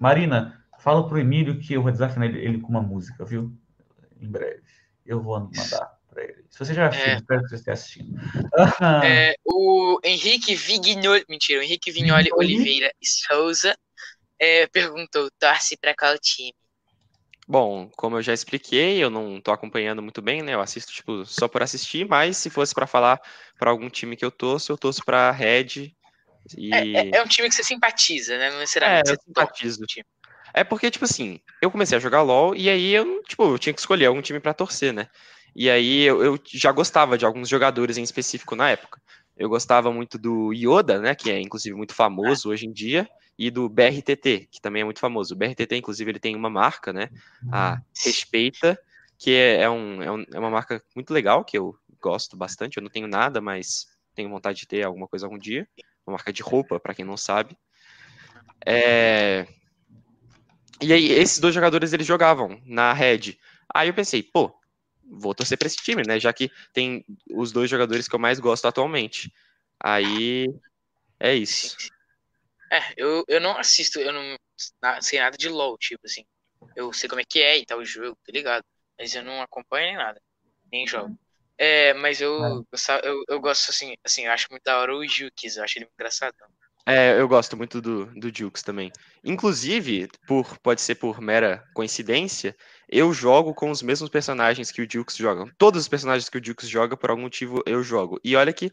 Marina, fala pro Emílio que eu vou desafinar ele, ele com uma música, viu? Em breve. Eu vou mandar pra ele. Se você já assistiu, É. espero que você esteja assistindo. Ah, É, o Henrique Vignoli, mentira, o Henrique Vignoli Vignoli? Oliveira Souza é, perguntou, torce pra qual time? Bom, como eu já expliquei, eu não tô acompanhando muito bem, né? Eu assisto, tipo, só por assistir, mas se fosse pra falar pra algum time que eu torço, eu torço pra Red. E... É, é- é um time que você simpatiza, né? Não É, necessariamente eu você simpatizo. time. É porque, tipo assim, eu comecei a jogar LoL e aí eu, tipo, eu tinha que escolher algum time pra torcer, né? E aí eu, eu já gostava de alguns jogadores em específico na época. Eu gostava muito do Yoda, né? Que é inclusive muito famoso hoje em dia, e do BRTT, que também é muito famoso. O BRTT, inclusive, ele tem uma marca, né? A Respeita, que é, é um, é, um- é uma marca muito legal, que eu gosto bastante. Eu não tenho nada, mas tenho vontade de ter alguma coisa algum dia. Uma marca de roupa, pra quem não sabe. É, e aí, esses dois jogadores, eles jogavam na Red. Aí eu pensei, pô, vou torcer pra esse time, né? Já que tem os dois jogadores que eu mais gosto atualmente. Aí, é isso. É, eu, eu não assisto, eu não na- sei nada de LoL, tipo assim. Eu sei como é que é e tal o jogo, tá ligado? Mas eu não acompanho nem nada, nem jogo. É, mas eu, eu, eu gosto assim, assim, eu acho muito da hora o Jukes, eu acho ele muito engraçado. É, eu gosto muito do, do Jukes também. Inclusive, por, pode ser por mera coincidência, eu jogo com os mesmos personagens que o Jukes joga. Todos os personagens que o Jukes joga, por algum motivo, eu jogo. E olha que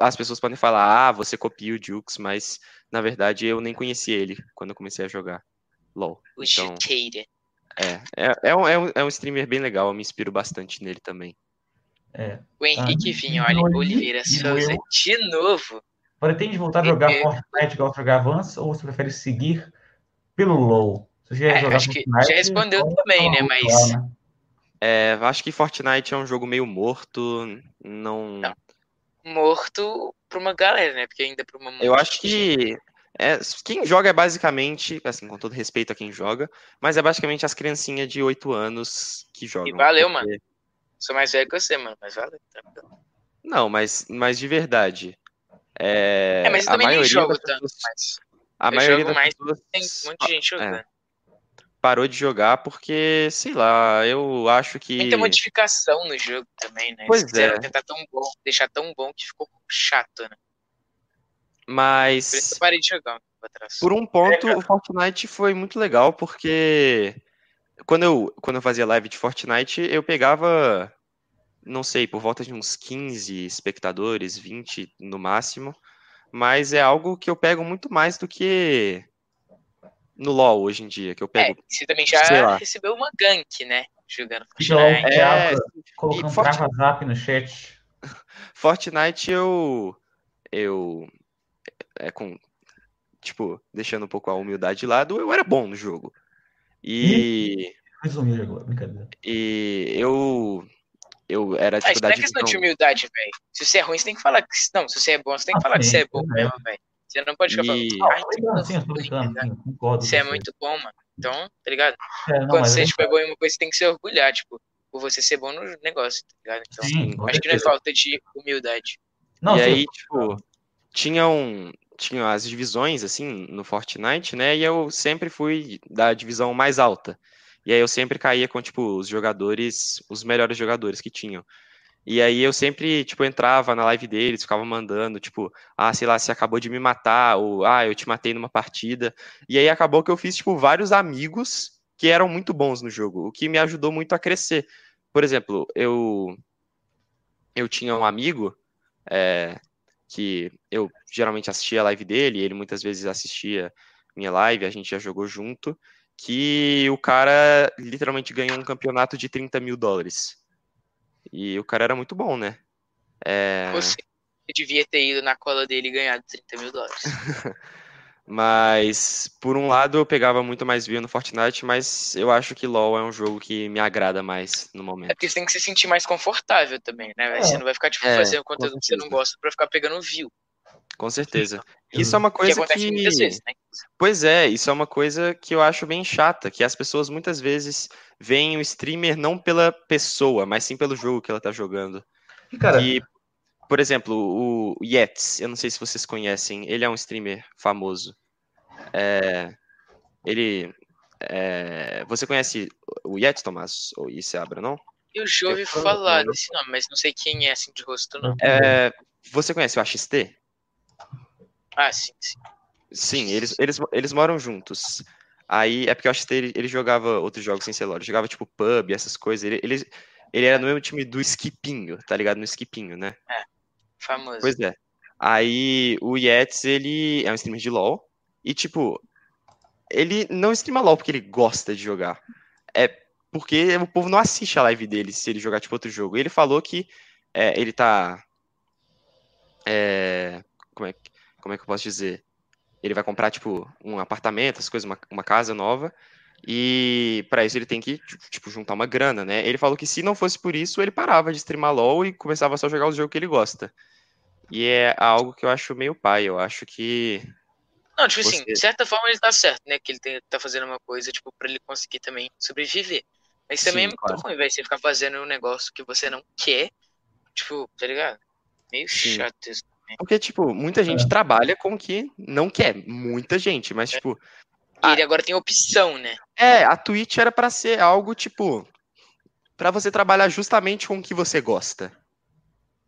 as pessoas podem falar, ah, você copia o Jukes, mas na verdade eu nem conhecia ele quando eu comecei a jogar LOL. O Então, é, é, é, um, é, um, é um streamer bem legal, eu me inspiro bastante nele também. é. O Henrique Ah, Vignoli Vignoli Oliveira Souza, de novo. Pretende voltar a jogar É. Fortnite igual você jogava antes, ou você prefere seguir pelo LoL? Você já É, jogar acho que Fortnite, já respondeu então também, né? tá Mas lá, né? É, acho que Fortnite é um jogo meio morto, não... Não. morto pra uma galera, né? Porque ainda pra uma Eu acho que é, quem joga é basicamente, assim, com todo respeito a quem joga, mas é basicamente as criancinhas de 8 anos que jogam. valeu, porque- mano. Sou mais velho que você, mano, mas valeu. tranquilo. Não, mas, mas de verdade. É, É, mas eu a também nem jogo tanto, pessoas- mas a maioria jogo mais pessoas tem um monte de gente jogando. é, parou de jogar porque, sei lá, eu acho que. Muita modificação no jogo também, né? Pois é. tentar tão bom, deixar tão bom que ficou chato, né? Por isso Mas eu parei de jogar um tempo atrás. Por um ponto, o Fortnite foi muito legal, porque quando eu, quando eu fazia live de Fortnite, eu pegava, não sei, por volta de uns 15 espectadores, 20 no máximo, mas é algo que eu pego muito mais do que no LoL hoje em dia, que eu É, pego. você também já recebeu uma gank, né? Jogando Fortnite. É, colocando e trava zap no chat. Fortnite eu eu é com tipo, deixando um pouco a humildade de lado, eu era bom no jogo. E Resumir agora, brincadeira. E eu. Eu era Ah, tipo isso não é questão de humildade, velho. Se você é ruim, você tem que falar que. Não, se você é bom, você tem que Ah, falar que sim, você é bom é. mesmo, velho. Você não pode ficar E- falando. Não, Ai, tô tem brincando, sim, eu tô ruim, brincando, né? sim, concordo. Você é muito bom, mano. Então, tá ligado? É, não, Quando você é- tipo, é bom em uma coisa, você tem que se orgulhar, tipo, por você ser bom no negócio, tá ligado? Então, Sim, acho que não é certeza. falta de humildade. Não, e sim, aí, tipo, tinham, tinham as divisões, assim, no Fortnite, né? E eu sempre fui da divisão mais alta. E aí eu sempre caía com, tipo, os jogadores, os melhores jogadores que tinham. E aí eu sempre, tipo, entrava na live deles, ficava mandando, tipo, ah, sei lá, você acabou de me matar, ou ah, eu te matei numa partida. E aí acabou que eu fiz, tipo, vários amigos que eram muito bons no jogo, o que me ajudou muito a crescer. Por exemplo, eu eu tinha um amigo é, que eu geralmente assistia a live dele, ele muitas vezes assistia minha live, a gente já jogou junto, que o cara literalmente ganhou um campeonato de 30 mil dólares. E o cara era muito bom, né? É, Você devia ter ido na cola dele e ganhado 30 mil dólares. mas, por um lado, eu pegava muito mais view no Fortnite, mas eu acho que LoL é um jogo que me agrada mais no É momento. porque você tem que se sentir mais confortável também, né? É. Você não vai ficar, tipo, É, fazendo conteúdo que você não gosta pra ficar pegando view. Com certeza. Isso é uma Que coisa que... muitas vezes, né? Pois é, isso é uma coisa que eu acho bem chata, que as pessoas muitas vezes veem o streamer não pela pessoa, mas sim pelo jogo que ela tá jogando. E, cara, Que, por exemplo, o Yetz, eu não sei se vocês conhecem, ele é um streamer famoso. É, ele. é, você conhece o Yetz, Tomás? Ou Isabra, não? Eu já ouvi Eu- falar desse nome, mas não sei quem é assim de rosto, não. É, você conhece o AXT? Ah, sim, sim. Sim, eles, eles, eles moram juntos. Aí é porque eu acho que ele, ele jogava outros jogos sem celular. Ele jogava tipo pub, essas coisas. Ele, ele, ele era no mesmo time do Skipinho, tá ligado? No Skipinho, né? Famoso. Pois é. Aí o Yetz, ele é um streamer de LoL. E tipo, ele não streama LoL porque ele gosta de jogar. É porque o povo não assiste a live dele se ele jogar tipo outro jogo. E ele falou que é, ele tá. é, como, é, que- como é que eu posso dizer? Ele vai comprar, tipo, um apartamento, as coisas, uma, uma casa nova. E para isso ele tem que, tipo, juntar uma grana, né? Ele falou que se não fosse por isso, ele parava de streamar LoL e começava só a jogar os jogos que ele gosta. E é algo que eu acho meio pai. Eu acho que. Não, tipo assim, de certa forma ele tá certo, né? Que ele tem- tá fazendo uma coisa, tipo, pra ele conseguir também sobreviver. Mas também Sim, é muito claro. ruim, velho, você ficar fazendo um negócio que você não quer. Tipo, tá ligado? Meio Sim. chato isso. Porque, tipo, muita gente trabalha com o que não quer. Muita gente. Mas, tipo, E Ah. ele agora tem opção, né? é, a Twitch era pra ser algo, tipo. Pra você trabalhar justamente com o que você gosta.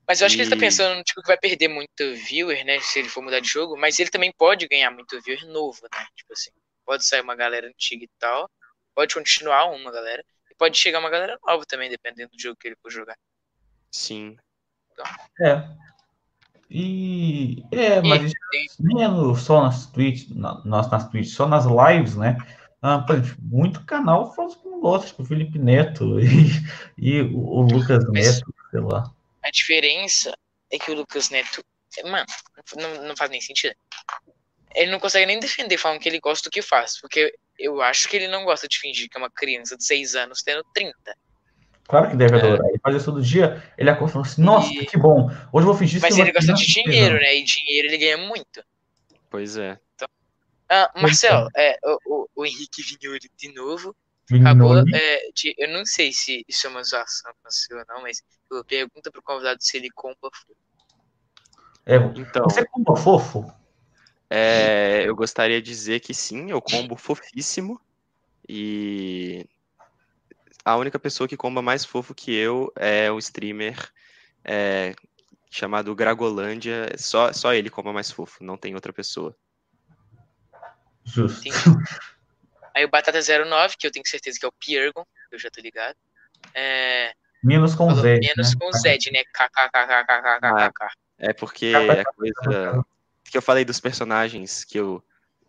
Mas eu acho que ele tá E- pensando, tipo, que vai perder muito viewer, né? Se ele for mudar de jogo, mas ele também pode ganhar muito viewer novo, né? Tipo assim, pode sair uma galera antiga e tal, pode continuar uma galera, e pode chegar uma galera nova também, dependendo do jogo que ele for jogar. Sim. é. E. É, mas nem é só nas Twitch, na, nas, nas Twitch, só nas lives, né? Ah, muito canal faz com gosta, tipo o Felipe Neto e, e o, o Lucas Neto, sei lá. A diferença é que o Lucas Neto, mano, não, não faz nem sentido. Ele não consegue nem defender falando que ele gosta do que faz, porque eu acho que ele não gosta de fingir que é uma criança de 6 anos tendo 30. Claro que deve É. adorar. Ele faz isso todo dia, ele acorda falando assim, nossa, E- que bom. Hoje eu vou fingir Mas ele gosta de dinheiro, anos." né? E dinheiro ele ganha muito. Pois é. Ah, Pois Marcel, é, o, o, o Henrique Vinhuri de novo Vignoli. acabou é, de. Eu não sei se isso é uma zoação ou não, mas eu pergunta pro convidado se ele compra fogo. É, Então, você como fofo? é, eu gostaria de dizer que sim, eu combo fofíssimo. E a única pessoa que comba mais fofo que eu é o streamer é, chamado Gragolândia. Só, só ele comba mais fofo, não tem outra pessoa. Justo. Aí o Batata 09, que eu tenho certeza que é o Piergon, eu já tô ligado. É, Menos com falou Z. menos né? com o Zed, né? KKKKKKKK. É porque a coisa que eu falei dos personagens que eu.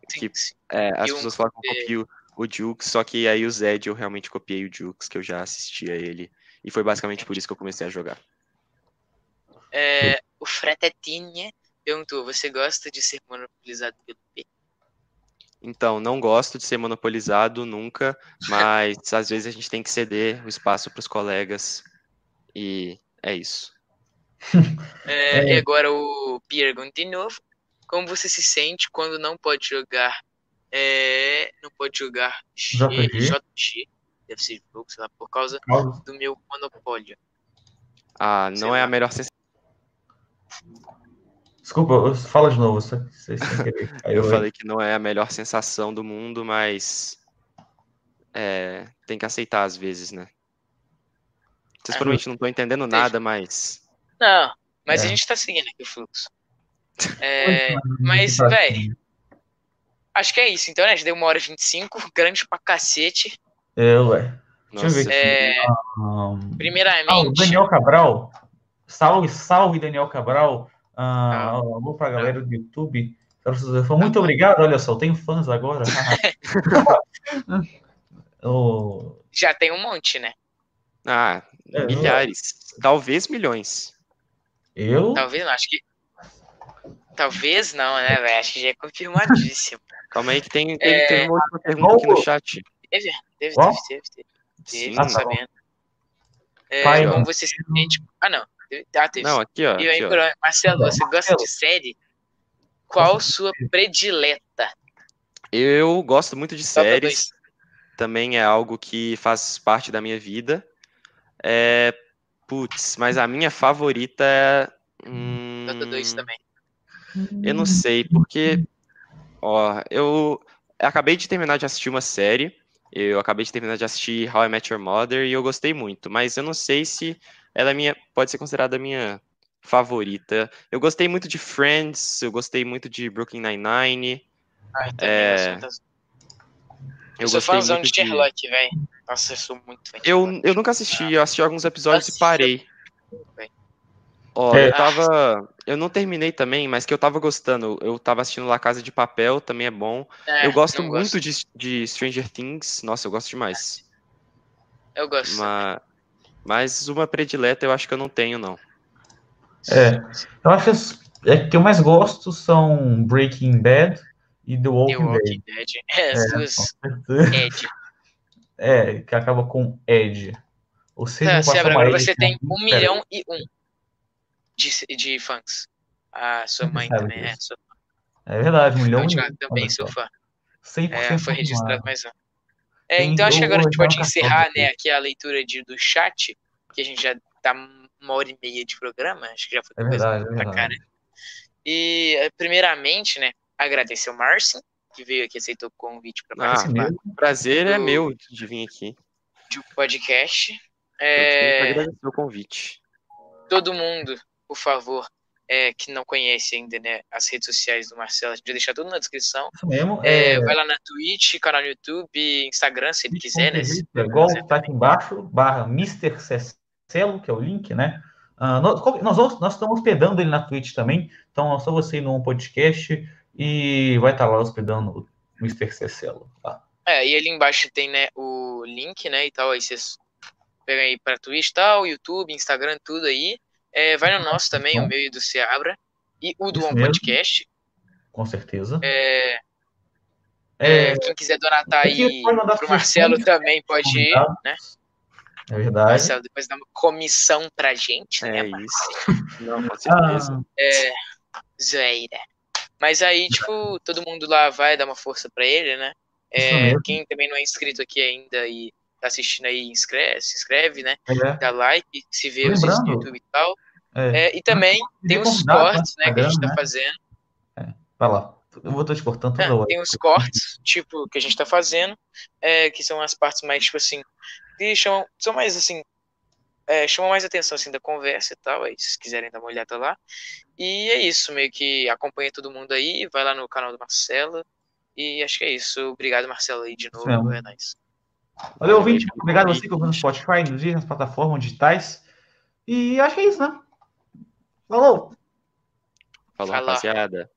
Sim, Que- sim. é, as E um- pessoas falam que eu copio o Jukes, só que aí o Zed eu realmente copiei o Jukes, que eu já assistia ele. E foi basicamente por isso que eu comecei a jogar. É, o Fretetinha perguntou: você gosta de ser monopolizado pelo P? Então, não gosto de ser monopolizado nunca, mas às vezes a gente tem que ceder o espaço para os colegas. E é isso. É, É. E agora o Piergon de novo. Como você se sente quando não pode jogar é, não pode jogar G, JG. JG, deve ser jogo, sei lá, por causa do meu monopólio. Ah, Sei não é lá. a melhor sensação. Desculpa, fala de novo, só que vocês sem querer. Eu eu falei que não é a melhor sensação do mundo, mas é, tem que aceitar às vezes, né? Vocês É. provavelmente não estão entendendo Entendi. nada, mas Não, mas É. a gente tá seguindo aqui o fluxo. É, mas, Tá, véi, acho que é isso. Então, né? A gente deu uma hora e 25, grande pra cacete. É, ué. Deixa eu ver aqui. É, Ahn, Ah, primeiramente, Daniel Cabral. Salve, salve, Daniel Cabral. Ah, Ah. alô pra galera do YouTube. Muito obrigado. Olha só, eu tenho fãs agora. O- já tem um monte, né? ah, É, milhares, talvez milhões. eu? Talvez não, acho que. Talvez não, né, velho? Acho que já é confirmadíssimo. Calma aí que tem, É. tem, teve uma última pergunta aqui no chat. Teve, teve, Qual? teve, teve, teve. Teve, Sim. tá bom. sabendo. É, Pai, como você se sente. Ah, não. Ah, teve. Não, aqui ó, E aí, aqui, ó. Marcelo, você gosta de série? Qual sua predileta? Eu gosto muito de Top séries. Também é algo que faz parte da minha vida. É, putz, mas a minha favorita é. hum, Dota 2 também. Eu não sei, porque. Ó, eu acabei de terminar de assistir uma série. Eu acabei de terminar de assistir How I Met Your Mother e eu gostei muito, mas eu não sei se ela é minha, pode ser considerada a minha favorita. Eu gostei muito de Friends, eu gostei muito de Brooklyn Nine-Nine. Ai, também, É, eu sou das- Eu sou gostei fãzão muito de Sherlock, velho. Nossa, eu sou muito fã Eu, eu nunca assisti, eu assisti alguns episódios Assista. e parei. Ó, É. eu tava. Eu não terminei também, mas que eu tava gostando. Eu tava assistindo La Casa de Papel, também é bom. É, eu gosto não muito De, de Stranger Things. Nossa, eu gosto demais. Eu gosto. Mas, mas uma predileta eu acho que eu não tenho, não. É, eu acho que as é, que eu mais gosto são Breaking Bad e The The Walking Dead. Walking Dead. É, duas. com certeza. Ed. É, que acaba com Ed. Ou seja, uma agora você tem um milhão e um de, de fãs. A sua mãe também é. Sua, É verdade, um milhão e um. também sou fã. 100% É, foi registrado mais um. É, então acho que agora a gente pode é encerrar né, aqui a leitura de, do chat, que a gente já tá uma hora e meia de programa, acho que já foi É coisa verdade, é pra verdade. cara. E eh, primeiramente, né, agradecer o Marcin, que veio aqui aceitou o convite para Ah, participar mesmo. O prazer é Do- meu de vir aqui. do podcast. Eu É, agradecer o convite. todo mundo, por favor, é, que não conhece ainda né, as redes sociais do Marcelo, a gente vai deixar tudo na descrição. Isso mesmo. É, É, Vai lá na Twitch, canal no YouTube, Instagram, se ele quiser, né? se- é igual tá aqui embaixo, barra Mr. Cecelo, que é o link, né? Ah, nós, nós, nós estamos hospedando ele na Twitch também, então é só você ir num podcast e vai estar lá hospedando o Mr. Cecelo. Tá? É, e ali embaixo tem, né, o link, né, e tal, aí vocês pegam aí pra Twitch tal, YouTube, Instagram, tudo aí. É, vai no nosso também, o meu e do Seabra, e o do Isso One mesmo. Podcast. Com certeza. É, É, é, quem quiser donatar aí pro Marcelo também pode ir, né? é verdade. Marcelo depois dá uma comissão pra gente, né? É Marcelo? isso. Não, com certeza. Ah, É, zoeira. Mas aí, tipo, todo mundo lá vai dar uma força pra ele, né? É, quem também não é inscrito aqui ainda e tá assistindo aí, inscreve, se inscreve, né? é, Dá like, se vê os vídeos no Lembrando, YouTube e tal. é. É, e também tem os lá no cortes, né, que a gente tá né? fazendo. Vai lá. Eu vou estar te cortando É, toda hora. tem os cortes, tipo, que a gente tá fazendo, é, que são as partes mais, tipo assim, que chamam, são mais assim, é, chamam mais atenção assim da conversa e tal, aí se quiserem dar uma olhada lá. E é isso, meio que acompanha todo mundo aí, vai lá no canal do Marcelo. E acho que é isso. Obrigado, Marcelo, aí de novo. mesmo. É nóis. Valeu, ouvinte. Obrigado a você que ouviu no Spotify, nos dias, nas plataformas digitais. E acho que é isso, né? Falou! Falou, Fala. rapaziada.